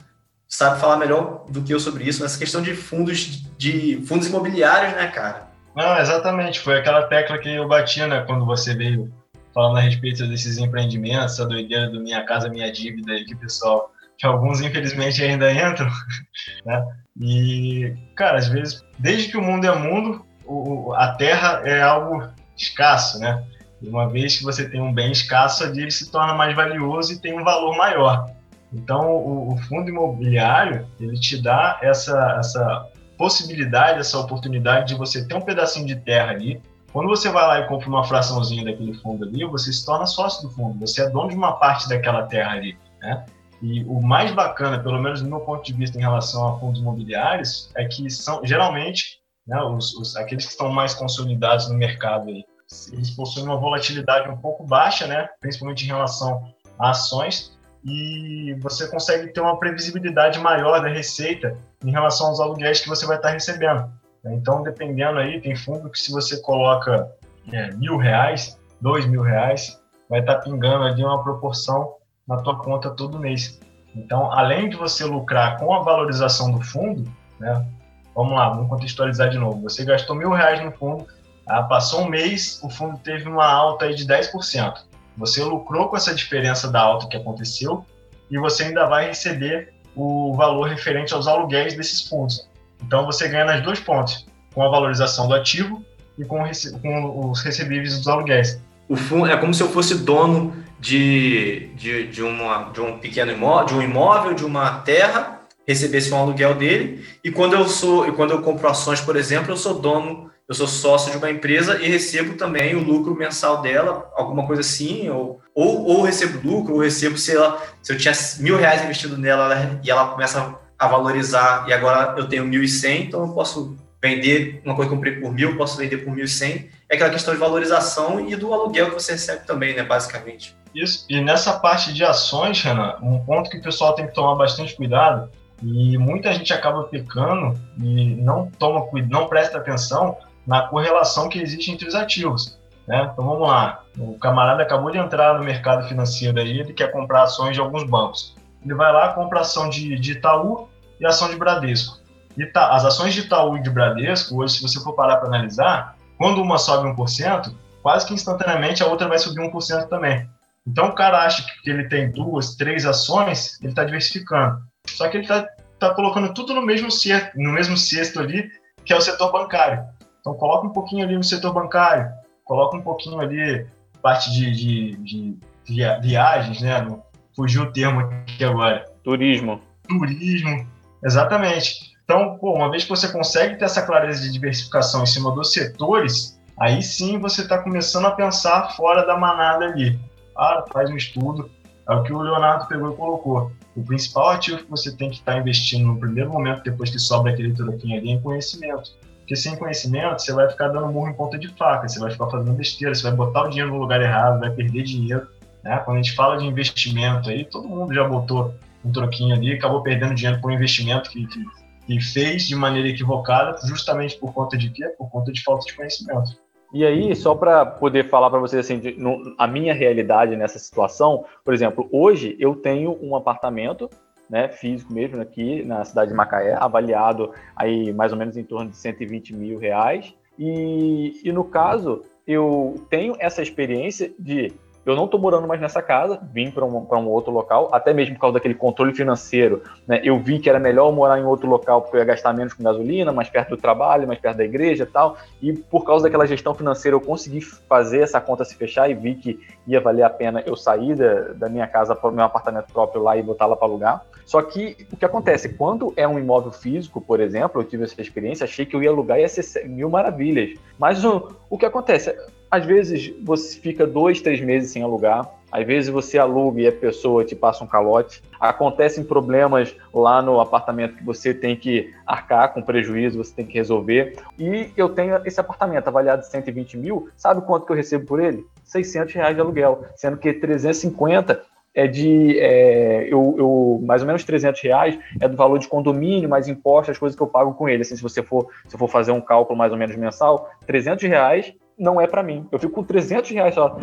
sabe falar melhor do que eu sobre isso, nessa questão de fundos de fundos imobiliários, né, cara? Não, exatamente. Foi aquela tecla que eu batia, né, quando você veio falando a respeito desses empreendimentos, essa doideira do Minha Casa Minha Dívida aí que pessoal, que alguns infelizmente ainda entram, *laughs* né? E, cara, às vezes, desde que o mundo é mundo, o, a terra é algo escasso, né? E uma vez que você tem um bem escasso, ele se torna mais valioso e tem um valor maior. Então, o, o, fundo imobiliário, ele te dá essa, essa possibilidade, essa oportunidade de você ter um pedacinho de terra ali. Quando você vai lá e compra uma fraçãozinha daquele fundo ali, você se torna sócio do fundo, você é dono de uma parte daquela terra ali, né? E o mais bacana, pelo menos do meu ponto de vista em relação a fundos imobiliários, é que são geralmente né, os, os, aqueles que estão mais consolidados no mercado aí, eles possuem uma volatilidade um pouco baixa, né, principalmente em relação a ações, e você consegue ter uma previsibilidade maior da receita em relação aos aluguéis que você vai estar recebendo. Então, dependendo aí, tem fundo que se você coloca é, mil reais, dois mil reais, vai estar pingando ali uma proporção na tua conta todo mês. Então, além de você lucrar com a valorização do fundo, né, vamos lá, vamos contextualizar de novo. Você gastou mil reais no fundo, ah, passou um mês, o fundo teve uma alta aí de 10%. Você lucrou com essa diferença da alta que aconteceu e você ainda vai receber o valor referente aos aluguéis desses fundos. Então você ganha nas dois pontos, com a valorização do ativo e com, com os recebíveis dos aluguéis. O fundo é como se eu fosse dono de, de, de, uma, de um pequeno imóvel, de um imóvel, de uma terra, recebesse um aluguel dele, e quando eu sou, e quando eu compro ações, por exemplo, eu sou dono, eu sou sócio de uma empresa e recebo também o lucro mensal dela, alguma coisa assim, ou, ou, ou recebo lucro, ou recebo, se, ela, se eu tinha mil reais investido nela e ela começa a valorizar e agora eu tenho mil e cem, então eu posso vender uma coisa que comprei por mil, posso vender por mil e cem. É aquela questão de valorização e do aluguel que você recebe também, né, basicamente. Isso. E nessa parte de ações, Renan, um ponto que o pessoal tem que tomar bastante cuidado e muita gente acaba pecando e não toma não presta atenção na correlação que existe entre os ativos. Né? Então vamos lá, o camarada acabou de entrar no mercado financeiro aí, ele quer comprar ações de alguns bancos. Ele vai lá, compra ação de, de Itaú e ação de Bradesco. Ita, as ações de Itaú e de Bradesco, hoje, se você for parar para analisar, quando uma sobe 1%, quase que instantaneamente a outra vai subir 1% também. Então o cara acha que ele tem duas, três ações, ele está diversificando. Só que ele está tá colocando tudo no mesmo cesto, no mesmo cesto ali, que é o setor bancário. Então coloca um pouquinho ali no setor bancário, coloca um pouquinho ali parte de, de, de via, viagens, né? No, fugiu o termo aqui agora. Turismo. Turismo, exatamente. Então, pô, uma vez que você consegue ter essa clareza de diversificação em cima dos setores, aí sim você está começando a pensar fora da manada ali. Para, faz um estudo. É o que o Leonardo pegou e colocou. O principal ativo que você tem que estar tá investindo no primeiro momento, depois que sobra aquele troquinho ali, é em conhecimento. Porque sem conhecimento, você vai ficar dando murro em ponta de faca, você vai ficar fazendo besteira, você vai botar o dinheiro no lugar errado, vai perder dinheiro. Né? Quando a gente fala de investimento aí, todo mundo já botou um troquinho ali, acabou perdendo dinheiro por um investimento que, que, que fez de maneira equivocada, justamente por conta de quê? Por conta de falta de conhecimento. E aí, só para poder falar para vocês assim, de, no, a minha realidade nessa situação, por exemplo, hoje eu tenho um apartamento, né, físico mesmo aqui na cidade de Macaé, avaliado aí mais ou menos em torno de 120 mil reais. E, e no caso, eu tenho essa experiência de eu não estou morando mais nessa casa, vim para um, um outro local, até mesmo por causa daquele controle financeiro, né? Eu vi que era melhor morar em outro local porque eu ia gastar menos com gasolina, mais perto do trabalho, mais perto da igreja tal. E por causa daquela gestão financeira, eu consegui fazer essa conta se fechar e vi que ia valer a pena eu sair da, da minha casa para o meu apartamento próprio lá e botar lá para alugar. Só que o que acontece? Quando é um imóvel físico, por exemplo, eu tive essa experiência, achei que eu ia alugar e ia ser mil maravilhas. Mas o, o que acontece? Às vezes você fica dois, três meses sem alugar. Às vezes você aluga e a pessoa te passa um calote. Acontecem problemas lá no apartamento que você tem que arcar com prejuízo, você tem que resolver. E eu tenho esse apartamento avaliado de 120 mil. Sabe quanto que eu recebo por ele? 600 reais de aluguel, sendo que 350 é de é, eu, eu, mais ou menos 300 reais é do valor de condomínio, mais impostos, as coisas que eu pago com ele. Assim, se você for se for fazer um cálculo mais ou menos mensal, 300 reais não é para mim. Eu fico com 300 reais só.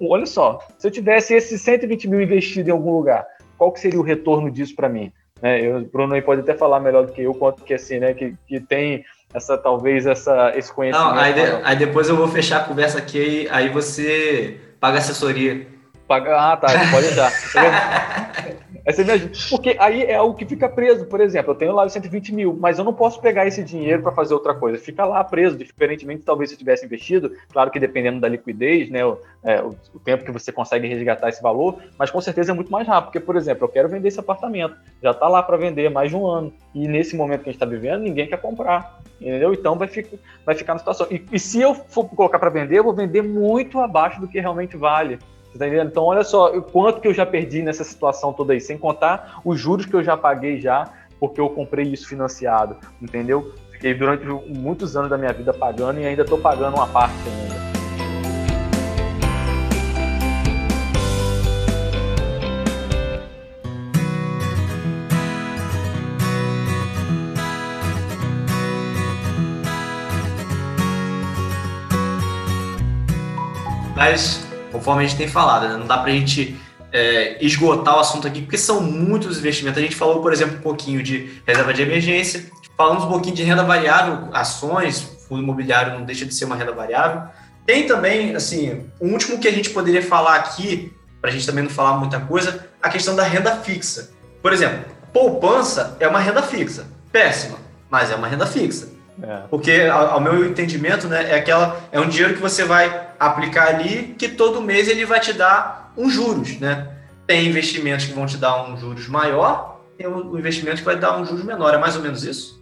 Olha só, se eu tivesse esses 120 mil investido em algum lugar, qual que seria o retorno disso para mim? É, eu, o Bruno aí pode até falar melhor do que eu, quanto que assim, né, que, que tem essa talvez essa esse conhecimento. Não, aí, de, aí depois eu vou fechar a conversa aqui, aí você paga assessoria. Paga, ah, tá, pode deixar. *laughs* Aí você me ajuda. Porque aí é algo que fica preso. Por exemplo, eu tenho lá os 120 mil, mas eu não posso pegar esse dinheiro para fazer outra coisa. Fica lá preso, diferentemente talvez se eu tivesse investido. Claro que dependendo da liquidez, né, o, é, o, o, tempo que você consegue resgatar esse valor, mas com certeza é muito mais rápido. Porque, por exemplo, eu quero vender esse apartamento, já está lá para vender mais de um ano. E nesse momento que a gente está vivendo, ninguém quer comprar. Entendeu? Então vai, ficar, vai ficar na situação. E, e se eu for colocar para vender, eu vou vender muito abaixo do que realmente vale. Tá entendendo? Então, olha só o quanto que eu já perdi nessa situação toda aí, sem contar os juros que eu já paguei já, porque eu comprei isso financiado, entendeu? Fiquei durante muitos anos da minha vida pagando e ainda estou pagando uma parte ainda. Mas, conforme a gente tem falado, né, não dá para a gente é, esgotar o assunto aqui, porque são muitos investimentos. A gente falou, por exemplo, um pouquinho de reserva de emergência, falamos um pouquinho de renda variável, ações, fundo imobiliário não deixa de ser uma renda variável. Tem também, assim, o último que a gente poderia falar aqui, para a gente também não falar muita coisa, a questão da renda fixa. Por exemplo, poupança é uma renda fixa. Péssima, mas é uma renda fixa. É. Porque, ao, ao, meu entendimento, né, é aquela é um dinheiro que você vai aplicar ali que todo mês ele vai te dar uns juros, né? Tem investimentos que vão te dar um juros maior, tem um investimento que vai dar um juros menor. É mais ou menos isso?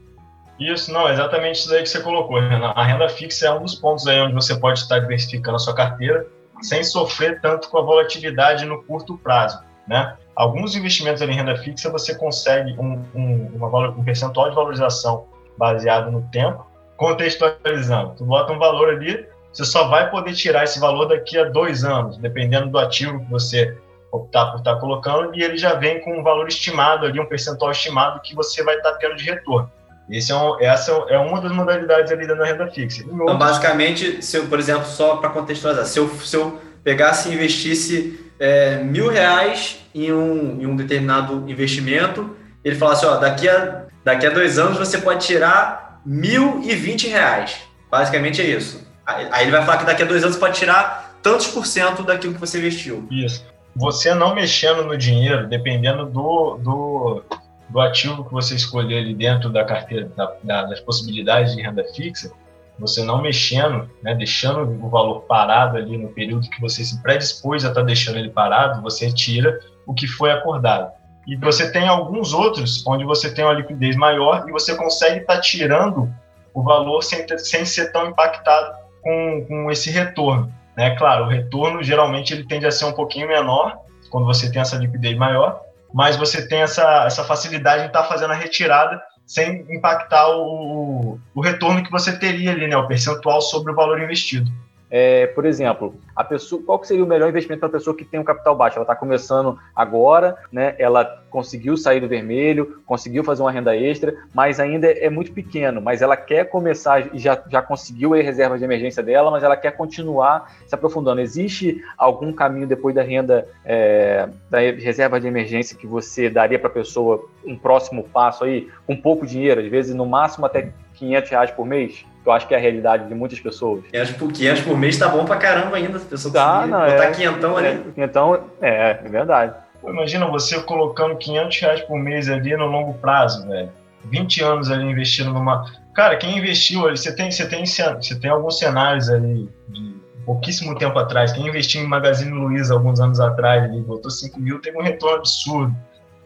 Isso, não, exatamente isso aí que você colocou, Renan. A renda fixa é um dos pontos aí onde você pode estar diversificando a sua carteira sem sofrer tanto com a volatilidade no curto prazo, né? Alguns investimentos em renda fixa você consegue um, um, uma, um percentual de valorização baseado no tempo, contextualizando. Tu bota um valor ali, você só vai poder tirar esse valor daqui a dois anos, dependendo do ativo que você optar por estar colocando, e ele já vem com um valor estimado ali, um percentual estimado que você vai estar tendo de retorno. Esse é um, essa é uma das modalidades ali da renda fixa. Então, basicamente, se eu, por exemplo, só para contextualizar, se eu, se eu pegasse e investisse é, mil reais em um, em um determinado investimento, ele falasse, ó, daqui a Daqui a dois anos você pode tirar mil e vinte reais. Basicamente é isso. Aí ele vai falar que daqui a dois anos você pode tirar tantos por cento daquilo que você investiu. Isso. Você não mexendo no dinheiro, dependendo do, do, do ativo que você escolher ali dentro da carteira, da, da, das possibilidades de renda fixa, você não mexendo, né, deixando o valor parado ali no período que você se predispôs a estar tá deixando ele parado, você tira o que foi acordado. E você tem alguns outros onde você tem uma liquidez maior e você consegue estar tá tirando o valor sem, sem ser tão impactado com, com esse retorno. Né? Claro, o retorno geralmente ele tende a ser um pouquinho menor quando você tem essa liquidez maior, mas você tem essa, essa facilidade em estar tá fazendo a retirada sem impactar o, o retorno que você teria ali, né? o percentual sobre o valor investido. É, por exemplo, a pessoa, qual seria o melhor investimento para a pessoa que tem um capital baixo? Ela está começando agora, né? Ela conseguiu sair do vermelho, conseguiu fazer uma renda extra, mas ainda é muito pequeno. Mas ela quer começar e já, já conseguiu a reserva de emergência dela, mas ela quer continuar se aprofundando. Existe algum caminho depois da renda é, da reserva de emergência que você daria para a pessoa um próximo passo aí, com pouco dinheiro, às vezes no máximo até 500 reais por mês? que eu acho que é a realidade de muitas pessoas. 500 por, 500 por mês tá bom pra caramba ainda, a pessoa tá, não, botar é, quinhentão ali. Então, é, é verdade. Imagina você colocando 500 reais por mês ali no longo prazo, velho. 20 anos ali investindo numa... Cara, quem investiu ali, você tem, você tem, você tem alguns cenários ali de pouquíssimo tempo atrás, quem investiu em Magazine Luiza alguns anos atrás, ele botou 5 mil, teve um retorno absurdo.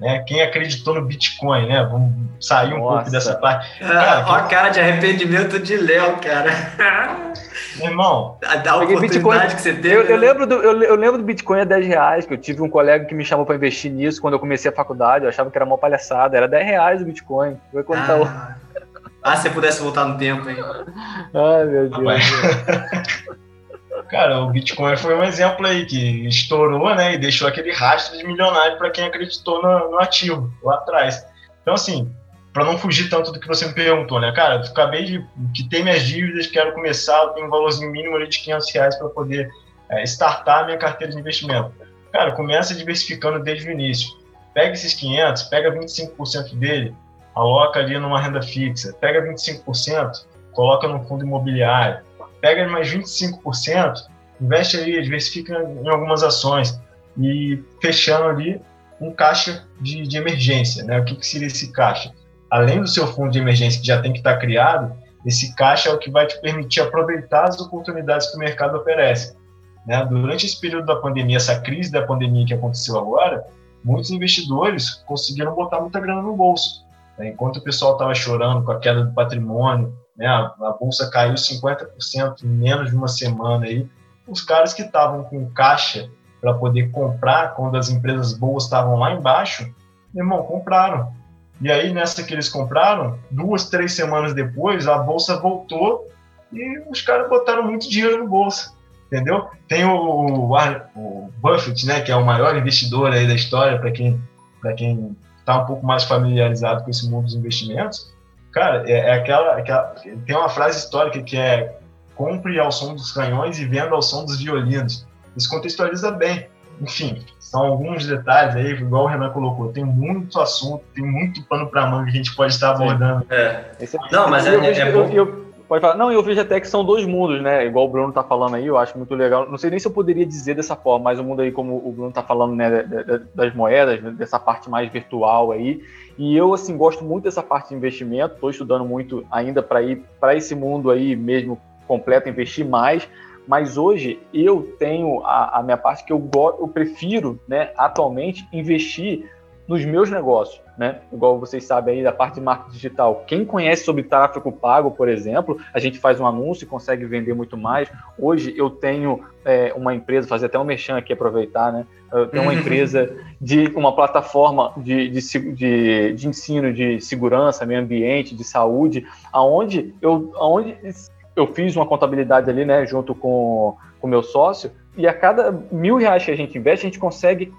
Né? Quem acreditou no Bitcoin, né? Vamos sair um Nossa. pouco dessa parte. Cara, Olha a cara de arrependimento de Léo, cara. Meu irmão, a oportunidade Bitcoin, que você teve. Eu, eu, né? lembro do, eu, eu, lembro do Bitcoin a 10 reais, que eu tive um colega que me chamou para investir nisso quando eu comecei a faculdade. Eu achava que era uma palhaçada. Era 10 reais o Bitcoin. Foi quando ah. Tá... ah, se você pudesse voltar no tempo, hein? Ai, meu Deus. *laughs* Cara, o Bitcoin foi um exemplo aí que estourou, né, e deixou aquele rastro de milionário para quem acreditou no, no, ativo lá atrás. Então, assim, para não fugir tanto do que você me perguntou, né, cara, eu acabei de quitar minhas dívidas, quero começar, tenho um valorzinho mínimo ali de 500 reais para poder é, startar minha carteira de investimento. Cara, começa diversificando desde o início. Pega esses 500, pega 25% dele, aloca ali numa renda fixa, pega 25%, coloca no fundo imobiliário, pega mais 25%, investe ali, diversifica em algumas ações e fechando ali um caixa de, de emergência. Né? O que, que seria esse caixa? Além do seu fundo de emergência que já tem que estar criado, esse caixa é o que vai te permitir aproveitar as oportunidades que o mercado oferece. Né? Durante esse período da pandemia, essa crise da pandemia que aconteceu agora, muitos investidores conseguiram botar muita grana no bolso. Né? Enquanto o pessoal estava chorando com a queda do patrimônio, né? A, a bolsa caiu 50% em menos de uma semana aí. Os caras que estavam com caixa para poder comprar quando as empresas boas estavam lá embaixo, irmão, compraram. E aí, nessa que eles compraram, duas, três semanas depois, a bolsa voltou e os caras botaram muito dinheiro no bolso, entendeu? Tem o, o, Buffett, né, que é o maior investidor aí da história, para quem para quem está um pouco mais familiarizado com esse mundo dos investimentos. Cara, é, é aquela, aquela, tem uma frase histórica que é compre ao som dos canhões e venda ao som dos violinos. Isso contextualiza bem. Enfim, são alguns detalhes aí, igual o Renan colocou, tem muito assunto, tem muito pano para manga que a gente pode estar abordando. É. Não, mas é, é, é bom. Eu, Pode falar. Não, eu vejo até que são dois mundos, né? Igual o Bruno tá falando aí, eu acho muito legal. Não sei nem se eu poderia dizer dessa forma, mas o mundo aí, como o Bruno tá falando, né, das moedas, né, dessa parte mais virtual aí. E eu, assim, gosto muito dessa parte de investimento, estou estudando muito ainda para ir para esse mundo aí mesmo completo, investir mais. Mas hoje eu tenho a, a minha parte que eu, eu prefiro, né, atualmente, investir nos meus negócios, né? Igual vocês sabem aí da parte de marketing digital. Quem conhece sobre tráfego pago, por exemplo, a gente faz um anúncio e consegue vender muito mais. Hoje eu tenho é, uma empresa, fazer até um mexão aqui, aproveitar, né? Eu tenho uma *laughs* empresa de uma plataforma de, de, de, de ensino de segurança, meio ambiente, de saúde, aonde eu, aonde eu fiz uma contabilidade ali, né, junto com o meu sócio, e a cada mil reais que a gente investe, a gente consegue,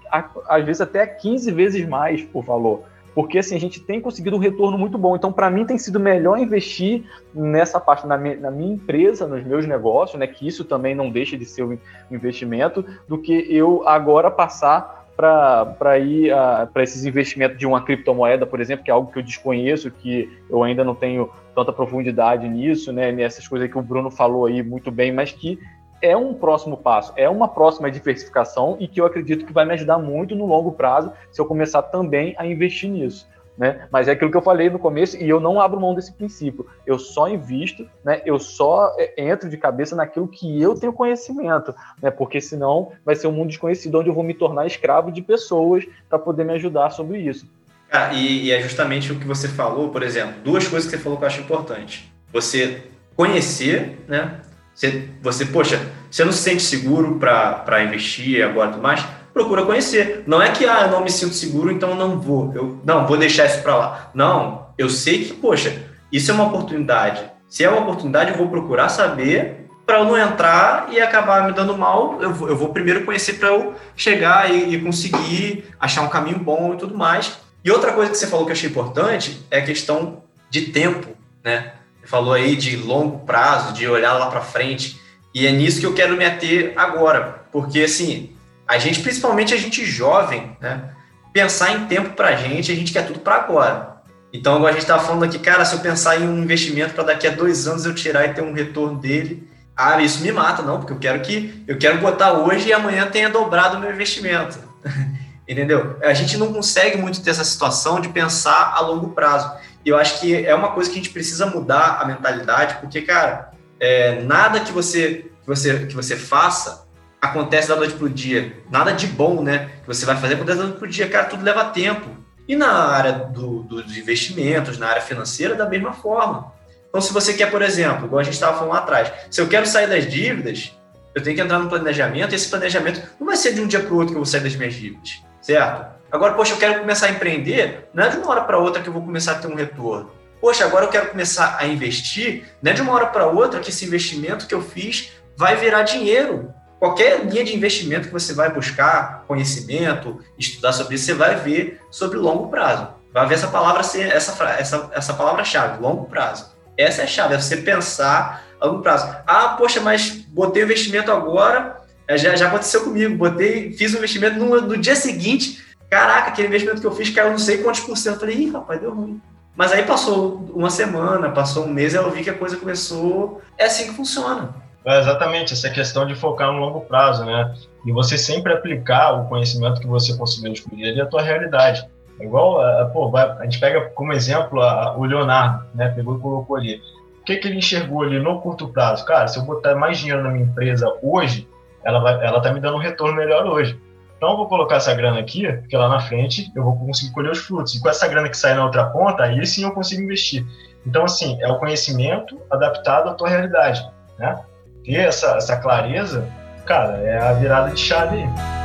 às vezes, até 15 vezes mais o valor. Porque assim, a gente tem conseguido um retorno muito bom. Então, para mim, tem sido melhor investir nessa parte, na minha, na minha, empresa, nos meus negócios, né? Que isso também não deixa de ser um investimento, do que eu agora passar para ir para esses investimentos de uma criptomoeda, por exemplo, que é algo que eu desconheço, que eu ainda não tenho tanta profundidade nisso, né? Nessas coisas que o Bruno falou aí muito bem, mas que é um próximo passo, é uma próxima diversificação e que eu acredito que vai me ajudar muito no longo prazo se eu começar também a investir nisso. Né? Mas é aquilo que eu falei no começo e eu não abro mão desse princípio. Eu só invisto, né? Eu só é, entro de cabeça naquilo que eu tenho conhecimento, né? Porque senão vai ser um mundo desconhecido onde eu vou me tornar escravo de pessoas para poder me ajudar sobre isso. Ah, e, e, é justamente o que você falou, por exemplo, duas coisas que você falou que eu acho importante. Você conhecer, né? Você, você poxa, você não se sente seguro para investir agora e tudo mais? Procura conhecer. Não é que, ah, eu não me sinto seguro, então não vou. Eu, não, vou deixar isso para lá. Não, eu sei que, poxa, isso é uma oportunidade. Se é uma oportunidade, eu vou procurar saber para eu não entrar e acabar me dando mal. Eu vou, eu vou primeiro conhecer para eu chegar e, e conseguir achar um caminho bom e tudo mais. E outra coisa que você falou que eu achei importante é a questão de tempo, né? Falou aí de longo prazo, de olhar lá para frente, e é nisso que eu quero me ater agora, porque assim, a gente, principalmente a gente jovem, né, pensar em tempo para a gente, a gente quer tudo para agora. Então, agora a gente estava falando aqui, cara, se eu pensar em um investimento para daqui a dois anos eu tirar e ter um retorno dele, ah, isso me mata, não, porque eu quero que eu quero botar hoje e amanhã tenha dobrado o meu investimento. *laughs* Entendeu? A gente não consegue muito ter essa situação de pensar a longo prazo. E eu acho que é uma coisa que a gente precisa mudar a mentalidade, porque, cara, é, nada que você, que, você, que você faça acontece da noite pro dia. Nada de bom, né? Que você vai fazer acontece da noite pro dia. Cara, tudo leva tempo. E na área do, dos investimentos, na área financeira, da mesma forma. Então, se você quer, por exemplo, igual a gente estava falando lá atrás, se eu quero sair das dívidas, eu tenho que entrar no planejamento, e esse planejamento não vai ser de um dia para o outro que eu vou sair das minhas dívidas, certo? Agora, poxa, eu quero começar a empreender, não é de uma hora para outra que eu vou começar a ter um retorno. Poxa, agora eu quero começar a investir, não é de uma hora para outra que esse investimento que eu fiz vai virar dinheiro. Qualquer linha de investimento que você vai buscar conhecimento, estudar sobre isso, você vai ver sobre longo prazo. Vai ver essa palavra essa, essa, essa palavra-chave, longo prazo. Essa é a chave, é você pensar a longo prazo. Ah, poxa, mas botei o investimento agora, é, já, já aconteceu comigo, botei, fiz o investimento no, no dia seguinte, Caraca, aquele investimento que eu fiz caiu não sei quantos por cento. Eu falei, ih, rapaz, deu ruim. Mas aí passou uma semana, passou um mês, eu vi que a coisa começou. É assim que funciona. É exatamente, essa questão de focar no longo prazo, né? E você sempre aplicar o conhecimento que você conseguiu descobrir à tua realidade. É igual, é, é, pô, a gente pega como exemplo o Leonardo, né? Pegou e colocou ali. O que, que ele enxergou ali no curto prazo? Cara, se eu botar mais dinheiro na minha empresa hoje, ela, vai, ela tá me dando um retorno melhor hoje. Então vou colocar essa grana aqui, porque lá na frente eu vou conseguir colher os frutos. E com essa grana que sai na outra ponta, aí sim eu consigo investir. Então, assim, é o conhecimento adaptado à tua realidade, né? Ter essa, essa clareza, cara, é a virada de chave aí.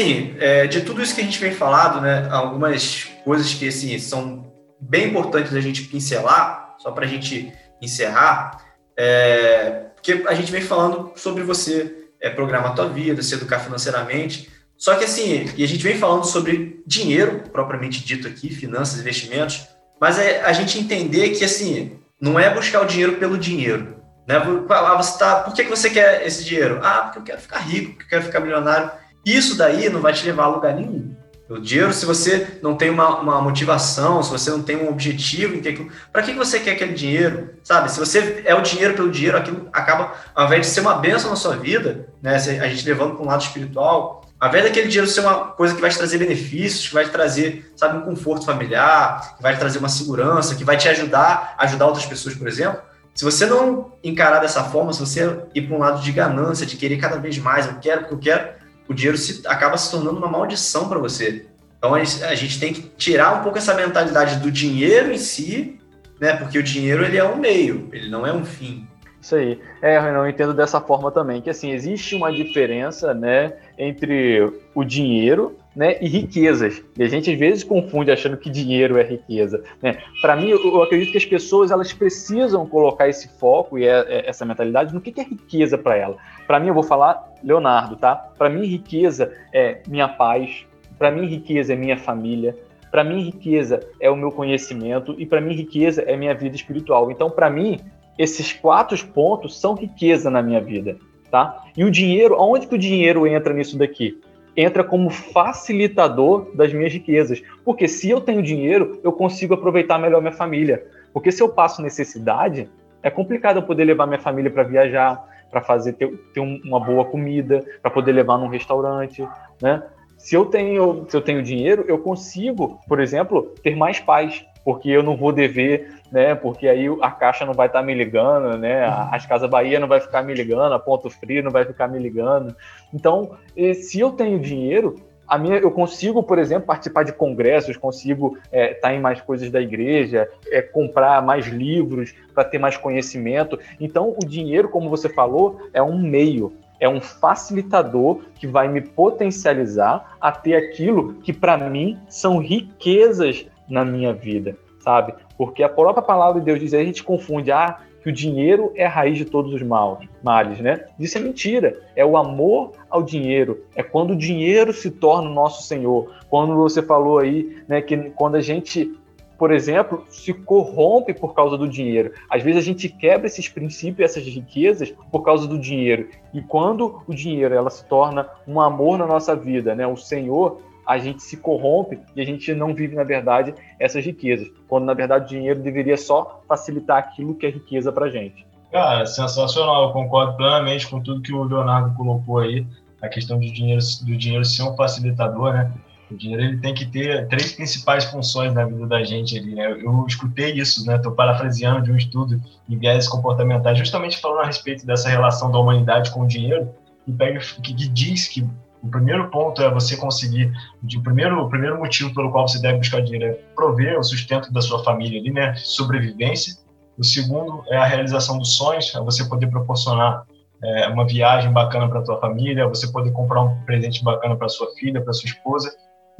Assim, é, de tudo isso que a gente vem falado, né, algumas coisas que assim, são bem importantes a gente pincelar, só para a gente encerrar, é, porque a gente vem falando sobre você é, programar a tua vida, se educar financeiramente, só que assim, e a gente vem falando sobre dinheiro, propriamente dito aqui, finanças, investimentos, mas é a gente entender que assim, não é buscar o dinheiro pelo dinheiro, né? Você tá, por que, que você quer esse dinheiro? Ah, porque eu quero ficar rico, porque eu quero ficar milionário. Isso daí não vai te levar a lugar nenhum. O dinheiro, se você não tem uma, uma motivação, se você não tem um objetivo, para que você quer aquele dinheiro, sabe? Se você é o dinheiro pelo dinheiro, aquilo acaba, ao invés de ser uma benção na sua vida, né? A gente levando para um lado espiritual, ao invés daquele dinheiro ser uma coisa que vai te trazer benefícios, que vai te trazer, sabe, um conforto familiar, que vai te trazer uma segurança, que vai te ajudar a ajudar outras pessoas, por exemplo, se você não encarar dessa forma, se você ir para um lado de ganância, de querer cada vez mais, eu quero porque eu quero, o dinheiro se, acaba se tornando uma maldição para você. Então a gente tem que tirar um pouco essa mentalidade do dinheiro em si, né? Porque o dinheiro ele é um meio, ele não é um fim. Isso aí. É, eu entendo dessa forma também, que assim, existe uma diferença, né, entre o dinheiro, né, e riquezas. E a gente às vezes confunde achando que dinheiro é riqueza, né? Para mim, eu acredito que as pessoas elas precisam colocar esse foco e é, é, essa mentalidade no que, é riqueza para ela. Para mim, eu vou falar Leonardo, tá? Para mim, riqueza é minha paz. Para mim, riqueza é minha família. Para mim, riqueza é o meu conhecimento e para mim, riqueza é minha vida espiritual. Então, para mim, esses quatro pontos são riqueza na minha vida, tá? E o dinheiro, aonde que o dinheiro entra nisso daqui? Entra como facilitador das minhas riquezas. Porque se eu tenho dinheiro, eu consigo aproveitar melhor minha família. Porque se eu passo necessidade, é complicado eu poder levar minha família para viajar, para fazer ter, ter, uma boa comida, para poder levar num restaurante, né? Se eu tenho, se eu tenho dinheiro, eu consigo, por exemplo, ter mais paz, porque eu não vou dever, né? Porque aí a caixa não vai estar tá me ligando, né? As Casas Bahia não vai ficar me ligando, a Ponto Frio não vai ficar me ligando. Então, se eu tenho dinheiro, a minha, eu consigo, por exemplo, participar de congressos, consigo estar é, tá em mais coisas da igreja, é, comprar mais livros para ter mais conhecimento. Então, o dinheiro, como você falou, é um meio é um facilitador que vai me potencializar a ter aquilo que para mim são riquezas na minha vida, sabe? Porque a própria palavra de Deus diz, a gente confunde, ah, que o dinheiro é a raiz de todos os males, né? Isso é mentira. É o amor ao dinheiro. É quando o dinheiro se torna o nosso Senhor. Quando você falou aí, né, que quando a gente por exemplo, se corrompe por causa do dinheiro. Às vezes a gente quebra esses princípios, essas riquezas por causa do dinheiro. E quando o dinheiro ela se torna um amor na nossa vida, né? O Senhor, a gente se corrompe e a gente não vive na verdade essas riquezas. Quando na verdade o dinheiro deveria só facilitar aquilo que é riqueza para gente. Cara, sensacional. Eu concordo plenamente com tudo que o Leonardo colocou aí. A questão do dinheiro, do dinheiro ser um facilitador, né? O dinheiro ele tem que ter três principais funções na vida da gente ali, né? Eu escutei isso, né? Estou parafraseando de um estudo em viés comportamentais, justamente falando a respeito dessa relação da humanidade com o dinheiro, que, pega, que diz que o primeiro ponto é você conseguir, o primeiro, o primeiro motivo pelo qual você deve buscar dinheiro é prover o sustento da sua família ali, né? Sobrevivência. O segundo é a realização dos sonhos, é você poder proporcionar é, uma viagem bacana para a tua família, você poder comprar um presente bacana para sua filha, para sua esposa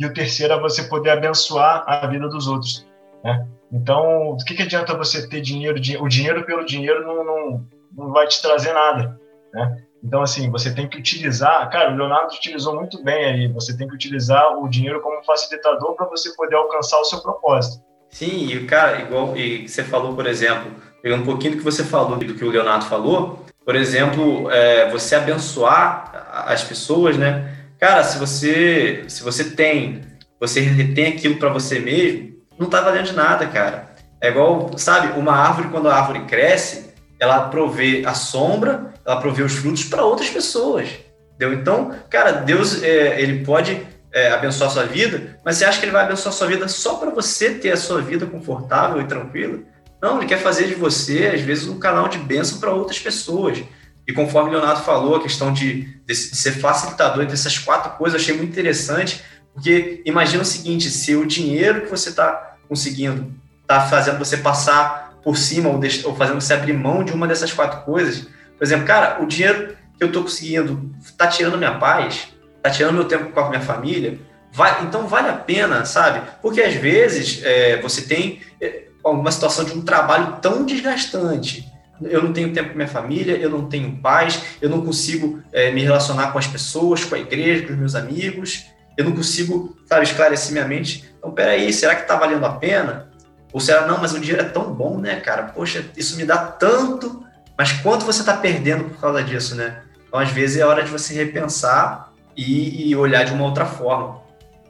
e o terceiro é você poder abençoar a vida dos outros. Né? Então, do que, que adianta você ter dinheiro? O dinheiro pelo dinheiro não, não, não vai te trazer nada. Né? Então, assim, você tem que utilizar. Cara, o Leonardo utilizou muito bem aí. Você tem que utilizar o dinheiro como facilitador para você poder alcançar o seu propósito. Sim, e cara, igual e você falou, por exemplo, pegando um pouquinho do que você falou, do que o Leonardo falou, por exemplo, é, você abençoar as pessoas, né? Cara, se você se você tem, você retém aquilo para você mesmo, não tá valendo de nada, cara. É igual, sabe, uma árvore quando a árvore cresce, ela provê a sombra, ela provê os frutos para outras pessoas. Entendeu? Então, cara, Deus é, ele pode é, abençoar a sua vida, mas você acha que ele vai abençoar a sua vida só para você ter a sua vida confortável e tranquila? Não, ele quer fazer de você, às vezes, um canal de bênção para outras pessoas. E conforme o Leonardo falou, a questão de, de, ser facilitador dessas quatro coisas, eu achei muito interessante, porque imagina o seguinte: se o dinheiro que você está conseguindo está fazendo você passar por cima ou, ou, fazendo você abrir mão de uma dessas quatro coisas, por exemplo, cara, o dinheiro que eu estou conseguindo está tirando minha paz, tá tirando meu tempo com a minha família, vai, então vale a pena, sabe? Porque às vezes é, você tem é, uma situação de um trabalho tão desgastante. Eu não tenho tempo com minha família, eu não tenho paz, eu não consigo é, me relacionar com as pessoas, com a igreja, com os meus amigos, eu não consigo, sabe, esclarecer minha mente. Então, peraí, será que está valendo a pena? Ou será, não, mas o dinheiro é tão bom, né, cara? Poxa, isso me dá tanto, mas quanto você está perdendo por causa disso, né? Então, às vezes, é hora de você repensar e, e olhar de uma outra forma.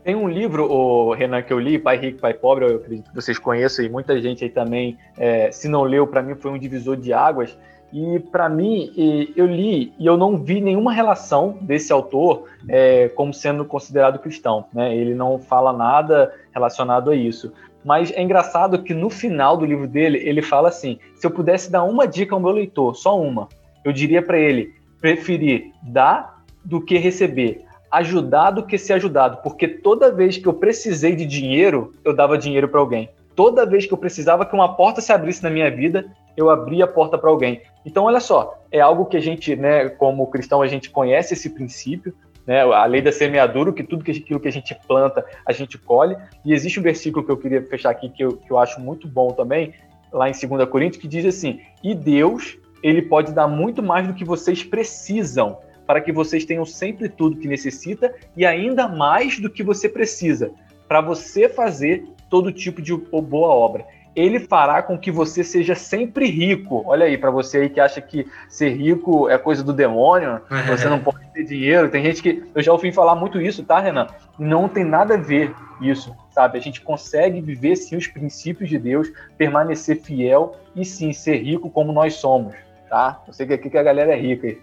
Tem um livro, o Renan, que eu li, Pai Rico, Pai Pobre, eu acredito que vocês conheçam, e muita gente aí também, é, se não leu, para mim foi um divisor de águas. E para mim, eu li e eu não vi nenhuma relação desse autor é, como sendo considerado cristão. Né? Ele não fala nada relacionado a isso. Mas é engraçado que no final do livro dele, ele fala assim: se eu pudesse dar uma dica ao meu leitor, só uma, eu diria para ele preferir dar do que receber, ajudar do que ser ajudado, porque toda vez que eu precisei de dinheiro, eu dava dinheiro para alguém. Toda vez que eu precisava que uma porta se abrisse na minha vida, eu abria a porta para alguém. Então, olha só, é algo que a gente, né, como cristão, a gente conhece esse princípio, né, a lei da semeadura, que tudo aquilo que a gente planta, a gente colhe. E existe um versículo que eu queria fechar aqui, que eu, que eu acho muito bom também, lá em 2 Coríntios, que diz assim: E Deus, ele pode dar muito mais do que vocês precisam, para que vocês tenham sempre tudo que necessita e ainda mais do que você precisa, para você fazer todo tipo de boa obra ele fará com que você seja sempre rico. Olha aí, para você aí que acha que ser rico é coisa do demônio, você não pode ter dinheiro. Tem gente que. Eu já ouvi falar muito isso, tá, Renan? Não tem nada a ver isso, sabe? A gente consegue viver sim os princípios de Deus, permanecer fiel e sim ser rico como nós somos, tá? Eu sei que aqui que a galera é rica.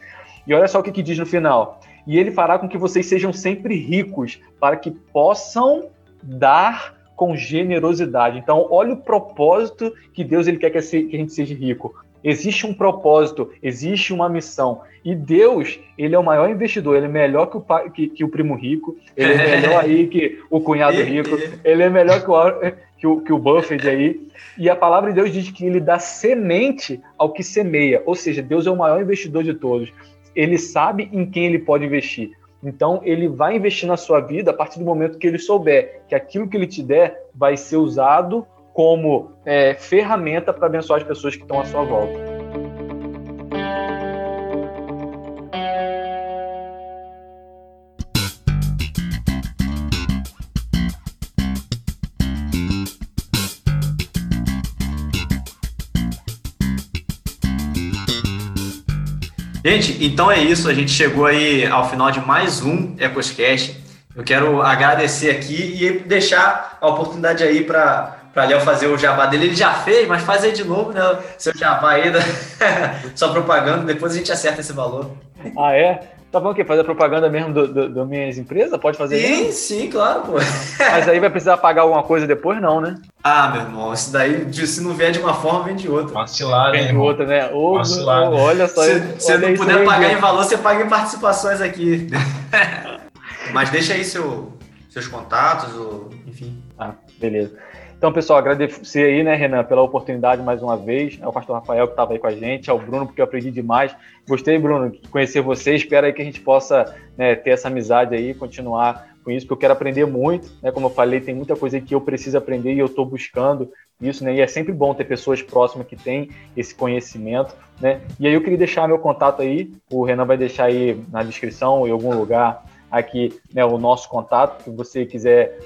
E olha só o que, que diz no final. E ele fará com que vocês sejam sempre ricos, para que possam dar com generosidade. Então, olha o propósito que Deus ele quer que a gente seja rico. Existe um propósito, existe uma missão. E Deus, ele é o maior investidor, ele é melhor que o, pai, que, que o primo rico, ele é melhor *laughs* aí que o cunhado rico, ele é melhor que o, que o, que o Buffett aí. E a palavra de Deus diz que ele dá semente ao que semeia. Ou seja, Deus é o maior investidor de todos. Ele sabe em quem ele pode investir. Então, ele vai investir na sua vida a partir do momento que ele souber que aquilo que ele te der vai ser usado como é, ferramenta para abençoar as pessoas que estão à sua volta. Gente, então é isso. A gente chegou aí ao final de mais um Ecoscast. Eu quero agradecer aqui e deixar a oportunidade aí para para Léo fazer o jabá dele. Ele já fez, mas faz aí de novo, né? Seu jabá aí, da... *laughs* só propaganda, depois a gente acerta esse valor. Ah, é? Tá bom o quê? Fazer propaganda mesmo do, do, do minhas empresas? Pode fazer Sim, mesmo? sim, claro, pô. *laughs* Mas aí vai precisar pagar alguma coisa depois, não, né? Ah, meu irmão, isso daí, se não vier de uma forma, vem de outra. Vacilado, Vem de outra, né? Ô, Vacilado. olha só. Se você não puder pagar em valor, você paga em participações aqui. *laughs* Mas deixa aí seu, seus contatos, ou, enfim. Ah, beleza. Então, pessoal, agradecer aí, né, Renan, pela oportunidade mais uma vez. É o pastor Rafael que estava aí com a gente, ao Bruno, porque eu aprendi demais. Gostei, Bruno, de conhecer você. Espero aí que a gente possa né, ter essa amizade aí, continuar com isso, porque eu quero aprender muito. Né? Como eu falei, tem muita coisa que eu preciso aprender e eu estou buscando isso, né? E é sempre bom ter pessoas próximas que têm esse conhecimento, né? E aí eu queria deixar meu contato aí, o Renan vai deixar aí na descrição, em algum lugar, aqui né, o nosso contato, se você quiser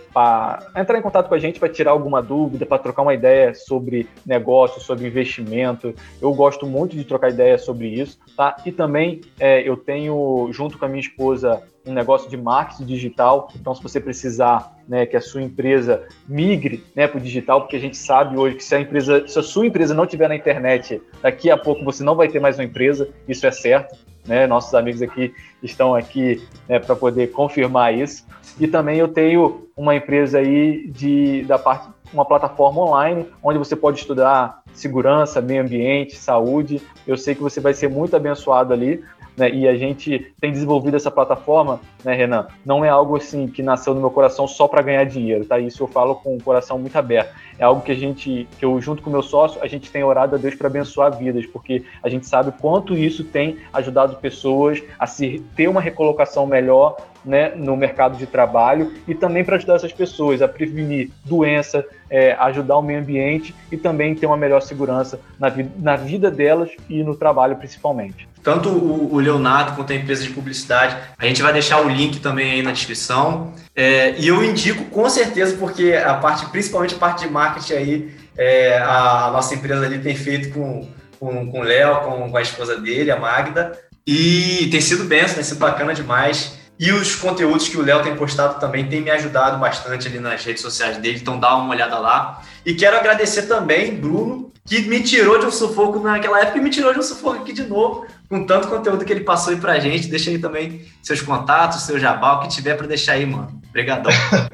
entrar em contato com a gente para tirar alguma dúvida, para trocar uma ideia sobre negócio, sobre investimento. Eu gosto muito de trocar ideia sobre isso, tá? E também é, eu tenho, junto com a minha esposa, um negócio de marketing digital. Então, se você precisar né, que a sua empresa migre né, para o digital, porque a gente sabe hoje que se a, empresa, se a sua empresa não tiver na internet, daqui a pouco você não vai ter mais uma empresa, isso é certo. Né? Nossos amigos aqui estão aqui né, para poder confirmar isso. E também eu tenho uma empresa aí de, da parte, uma plataforma online, onde você pode estudar segurança, meio ambiente, saúde. Eu sei que você vai ser muito abençoado ali né, e a gente tem desenvolvido essa plataforma, né, Renan? Não é algo assim que nasceu no meu coração só para ganhar dinheiro, tá? Isso eu falo com o coração muito aberto. É algo que a gente, que eu junto com meu sócio, a gente tem orado a Deus para abençoar vidas, porque a gente sabe quanto isso tem ajudado pessoas a se ter uma recolocação melhor, né, no mercado de trabalho e também para ajudar essas pessoas a prevenir doença, é, ajudar o meio ambiente e também ter uma melhor segurança na, vi na vida delas e no trabalho principalmente. Tanto o, o, Leonardo quanto a empresa de publicidade, a gente vai deixar o link também aí na descrição. É, e eu indico com certeza, porque a parte, principalmente a parte de marketing aí, é, a, a, nossa empresa ali tem feito com, com, com o Léo, com, com a esposa dele, a Magda. E tem sido benção, tem sido bacana demais. E os conteúdos que o Léo tem postado também tem me ajudado bastante ali nas redes sociais dele, então dá uma olhada lá. E quero agradecer também, Bruno, que me tirou de um sufoco naquela época e me tirou de um sufoco aqui de novo, com tanto conteúdo que ele passou aí pra gente. Deixa aí também seus contatos, seu jabá, o que tiver para deixar aí, mano. Obrigadão.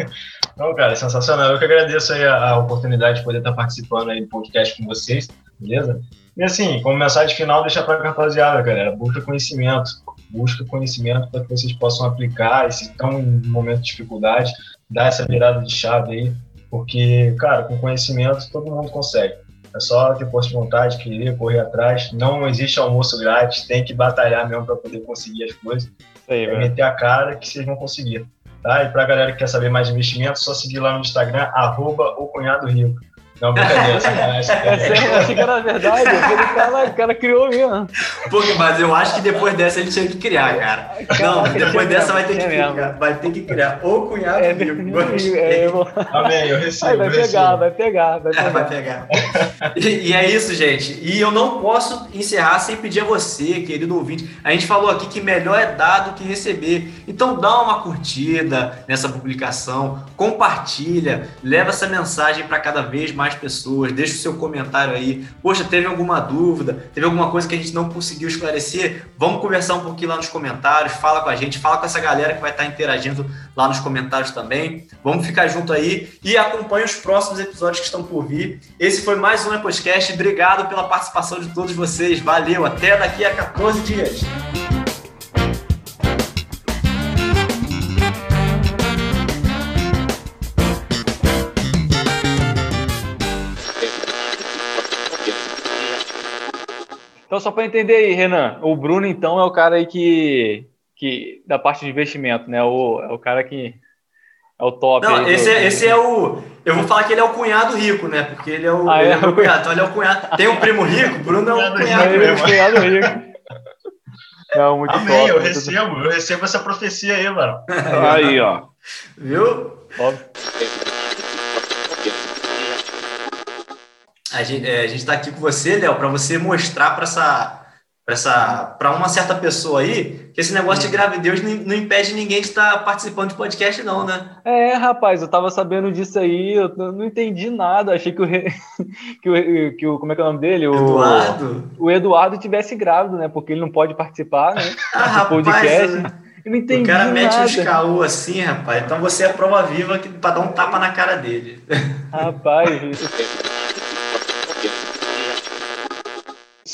*laughs* Não, cara, é sensacional. Eu que agradeço aí a, a, oportunidade de poder estar participando aí do podcast com vocês, beleza? E assim, como mensagem final, deixa pra rapaziada, galera, busca conhecimento, busca conhecimento para que vocês possam aplicar, se estão em um momento de dificuldade, dar essa virada de chave aí, porque, cara, com conhecimento todo mundo consegue. É só ter força de vontade, querer, correr atrás. Não existe almoço grátis, tem que batalhar mesmo para poder conseguir as coisas. Aí, é meter a cara que vocês vão conseguir. Tá? E para a galera que quer saber mais de investimento, só seguir lá no Instagram, arroba o Cunhado Rico. Não, brincadeira, sacanagem. *laughs* Eu achei que era verdade, aquele cara, o cara criou mesmo. Pô, mas eu acho que depois dessa ele tinha que criar, cara. Não, depois dessa vai ter que criar. Vai ter que criar. O cunhado é, vivo. É, Amém, *laughs* eu recebo. vai, pegar, vai pegar, vai pegar, vai pegar. E, e, é isso, gente. E eu não posso encerrar sem pedir a você, querido ouvinte. A gente falou aqui que melhor é dar do que receber. Então dá uma curtida nessa publicação, compartilha, leva essa mensagem para cada vez mais mais pessoas, deixa o seu comentário aí. Poxa, teve alguma dúvida, teve alguma coisa que a gente não conseguiu esclarecer? Vamos conversar um pouquinho lá nos comentários, fala com a gente, fala com essa galera que vai estar interagindo lá nos comentários também. Vamos ficar junto aí e acompanhe os próximos episódios que estão por vir. Esse foi mais um podcast. Obrigado pela participação de todos vocês. Valeu, até daqui a 14 dias. Então, só para entender aí, Renan, o Bruno, então, é o cara aí que, que da parte de investimento, né? O, é o cara que é o top. Não, esse, do... é, esse é o. Eu vou falar que ele é o cunhado rico, né? Porque ele é o, ah, é? é o cunhado. Então, ele é o cunhado. Tem um primo rico, Bruno é o cunhado, ele é o cunhado rico. Não, muito Amém, top, eu recebo, eu recebo essa profecia aí, mano. Aí, ó. Viu? Óbvio. A gente é, está aqui com você, Léo, para você mostrar para essa para essa para uma certa pessoa aí que esse negócio de gravidez não, não impede ninguém de estar tá participando de podcast não, né? É, rapaz, eu tava sabendo disso aí, eu não entendi nada, achei que o *laughs* que o, que o como é que é o nome dele, o Eduardo, o Eduardo tivesse grávido, né? Porque ele não pode participar, né? *laughs* Ah, rapaz, podcast. Eu não entendi O cara mete nada. uns caô assim, rapaz. Então você é prova viva para dar um tapa na cara dele. Rapaz, *laughs*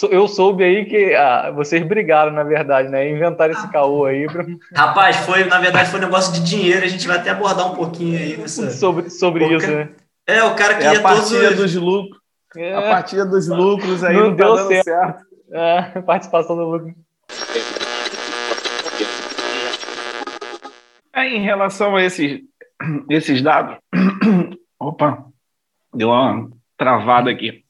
eu soube aí que ah, vocês brigaram, na verdade, né? Inventaram esse caô aí. Pra... Rapaz, foi, na verdade, foi um negócio de dinheiro. A gente vai até abordar um pouquinho aí nessa... sobre, sobre isso, ca... né? É, o cara que é a partilha todos... dos lucros. É. A partir dos lucros aí não, não tá deu certo. certo. É, *laughs* participação do lucro. É, em relação a esses, esses dados. *clears throat* Opa, deu uma travada aqui.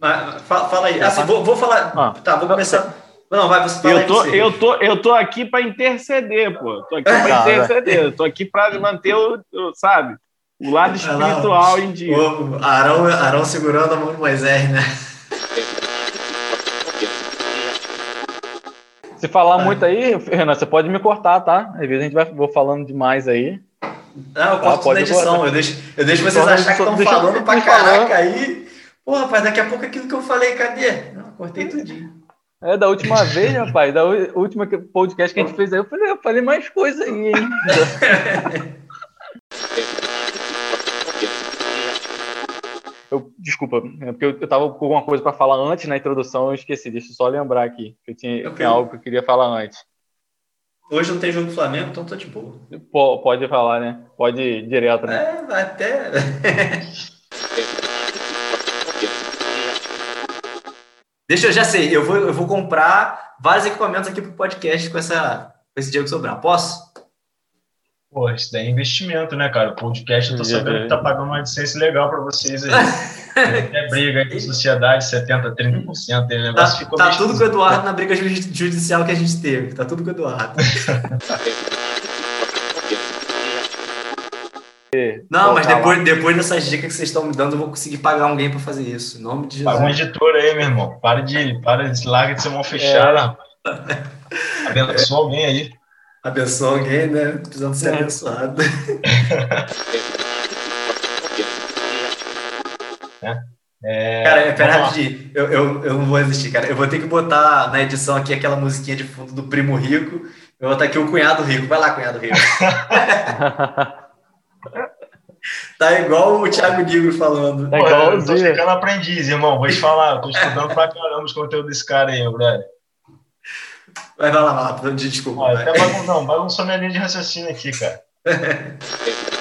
Fala aí. Assim, vou, vou falar. Ah. Tá, vou começar. Não, vai, você eu tô, eu tô, eu tô aqui para interceder, pô. Tô aqui para *laughs* interceder. Eu tô aqui para manter o, o, sabe, o lado espiritual em dia. O Arão, Arão segurando a mão de Moisés, né? Se falar muito aí, Renan, você pode me cortar, tá? Às vezes a gente vai vou falando demais aí. Não, eu corto tá, na edição. Eu deixo, eu deixo vocês acharem que estão falando pra caraca aí. Pô, rapaz, daqui a pouco aquilo que eu falei, cadê? Não, cortei tudinho. É, da última vez, rapaz, da última podcast que a gente fez aí, eu falei, eu falei mais coisa aí, hein? *laughs* Eu, desculpa, é porque eu, eu tava com alguma coisa para falar antes na introdução, eu esqueci. Deixa eu só lembrar aqui. Que eu tinha, okay. tinha algo que eu queria falar antes. Hoje não tem jogo do Flamengo, então tô de boa. pode falar, né? Pode ir direto, né? É, até. *laughs* Deixa eu já sei, eu vou, eu vou comprar vários equipamentos aqui pro podcast com, essa, com esse Diego Sobral. Posso? Pô, isso daí é investimento, né, cara? O podcast, eu tô sabendo que tá pagando uma licença legal para vocês aí. *laughs* é briga aí sociedade, 70%, 30%. Aí, negócio tá, ficou tá tudo com o Eduardo na briga judicial que a gente teve. Tá tudo com o Eduardo. *laughs* Não, mas depois, depois dessas dicas que vocês estão me dando, eu vou conseguir pagar alguém para fazer isso. Em nome de Jesus. Paga um editor aí, meu irmão. Para de, para de larga de ser mão fechada. É. Abençoa alguém aí. Abençoa alguém, né? Precisando ser é. abençoado. *laughs* É. É, cara, pera rapidinho. Eu, eu, eu não vou existir, cara. Eu vou ter que botar na edição aqui aquela musiquinha de fundo do Primo Rico. Eu vou botar aqui o Cunhado Rico. Vai lá, Cunhado Rico. *laughs* Tá igual o Thiago Negro falando. Tá igual eu tô ficando aprendiz, irmão. Vou te falar, tô estudando pra caramba os conteúdos desse cara aí, brother. Vai, vai lá, vai lá, desculpa. Ah, até bagun... Não, bagunçou minha linha de raciocínio aqui, cara. *laughs*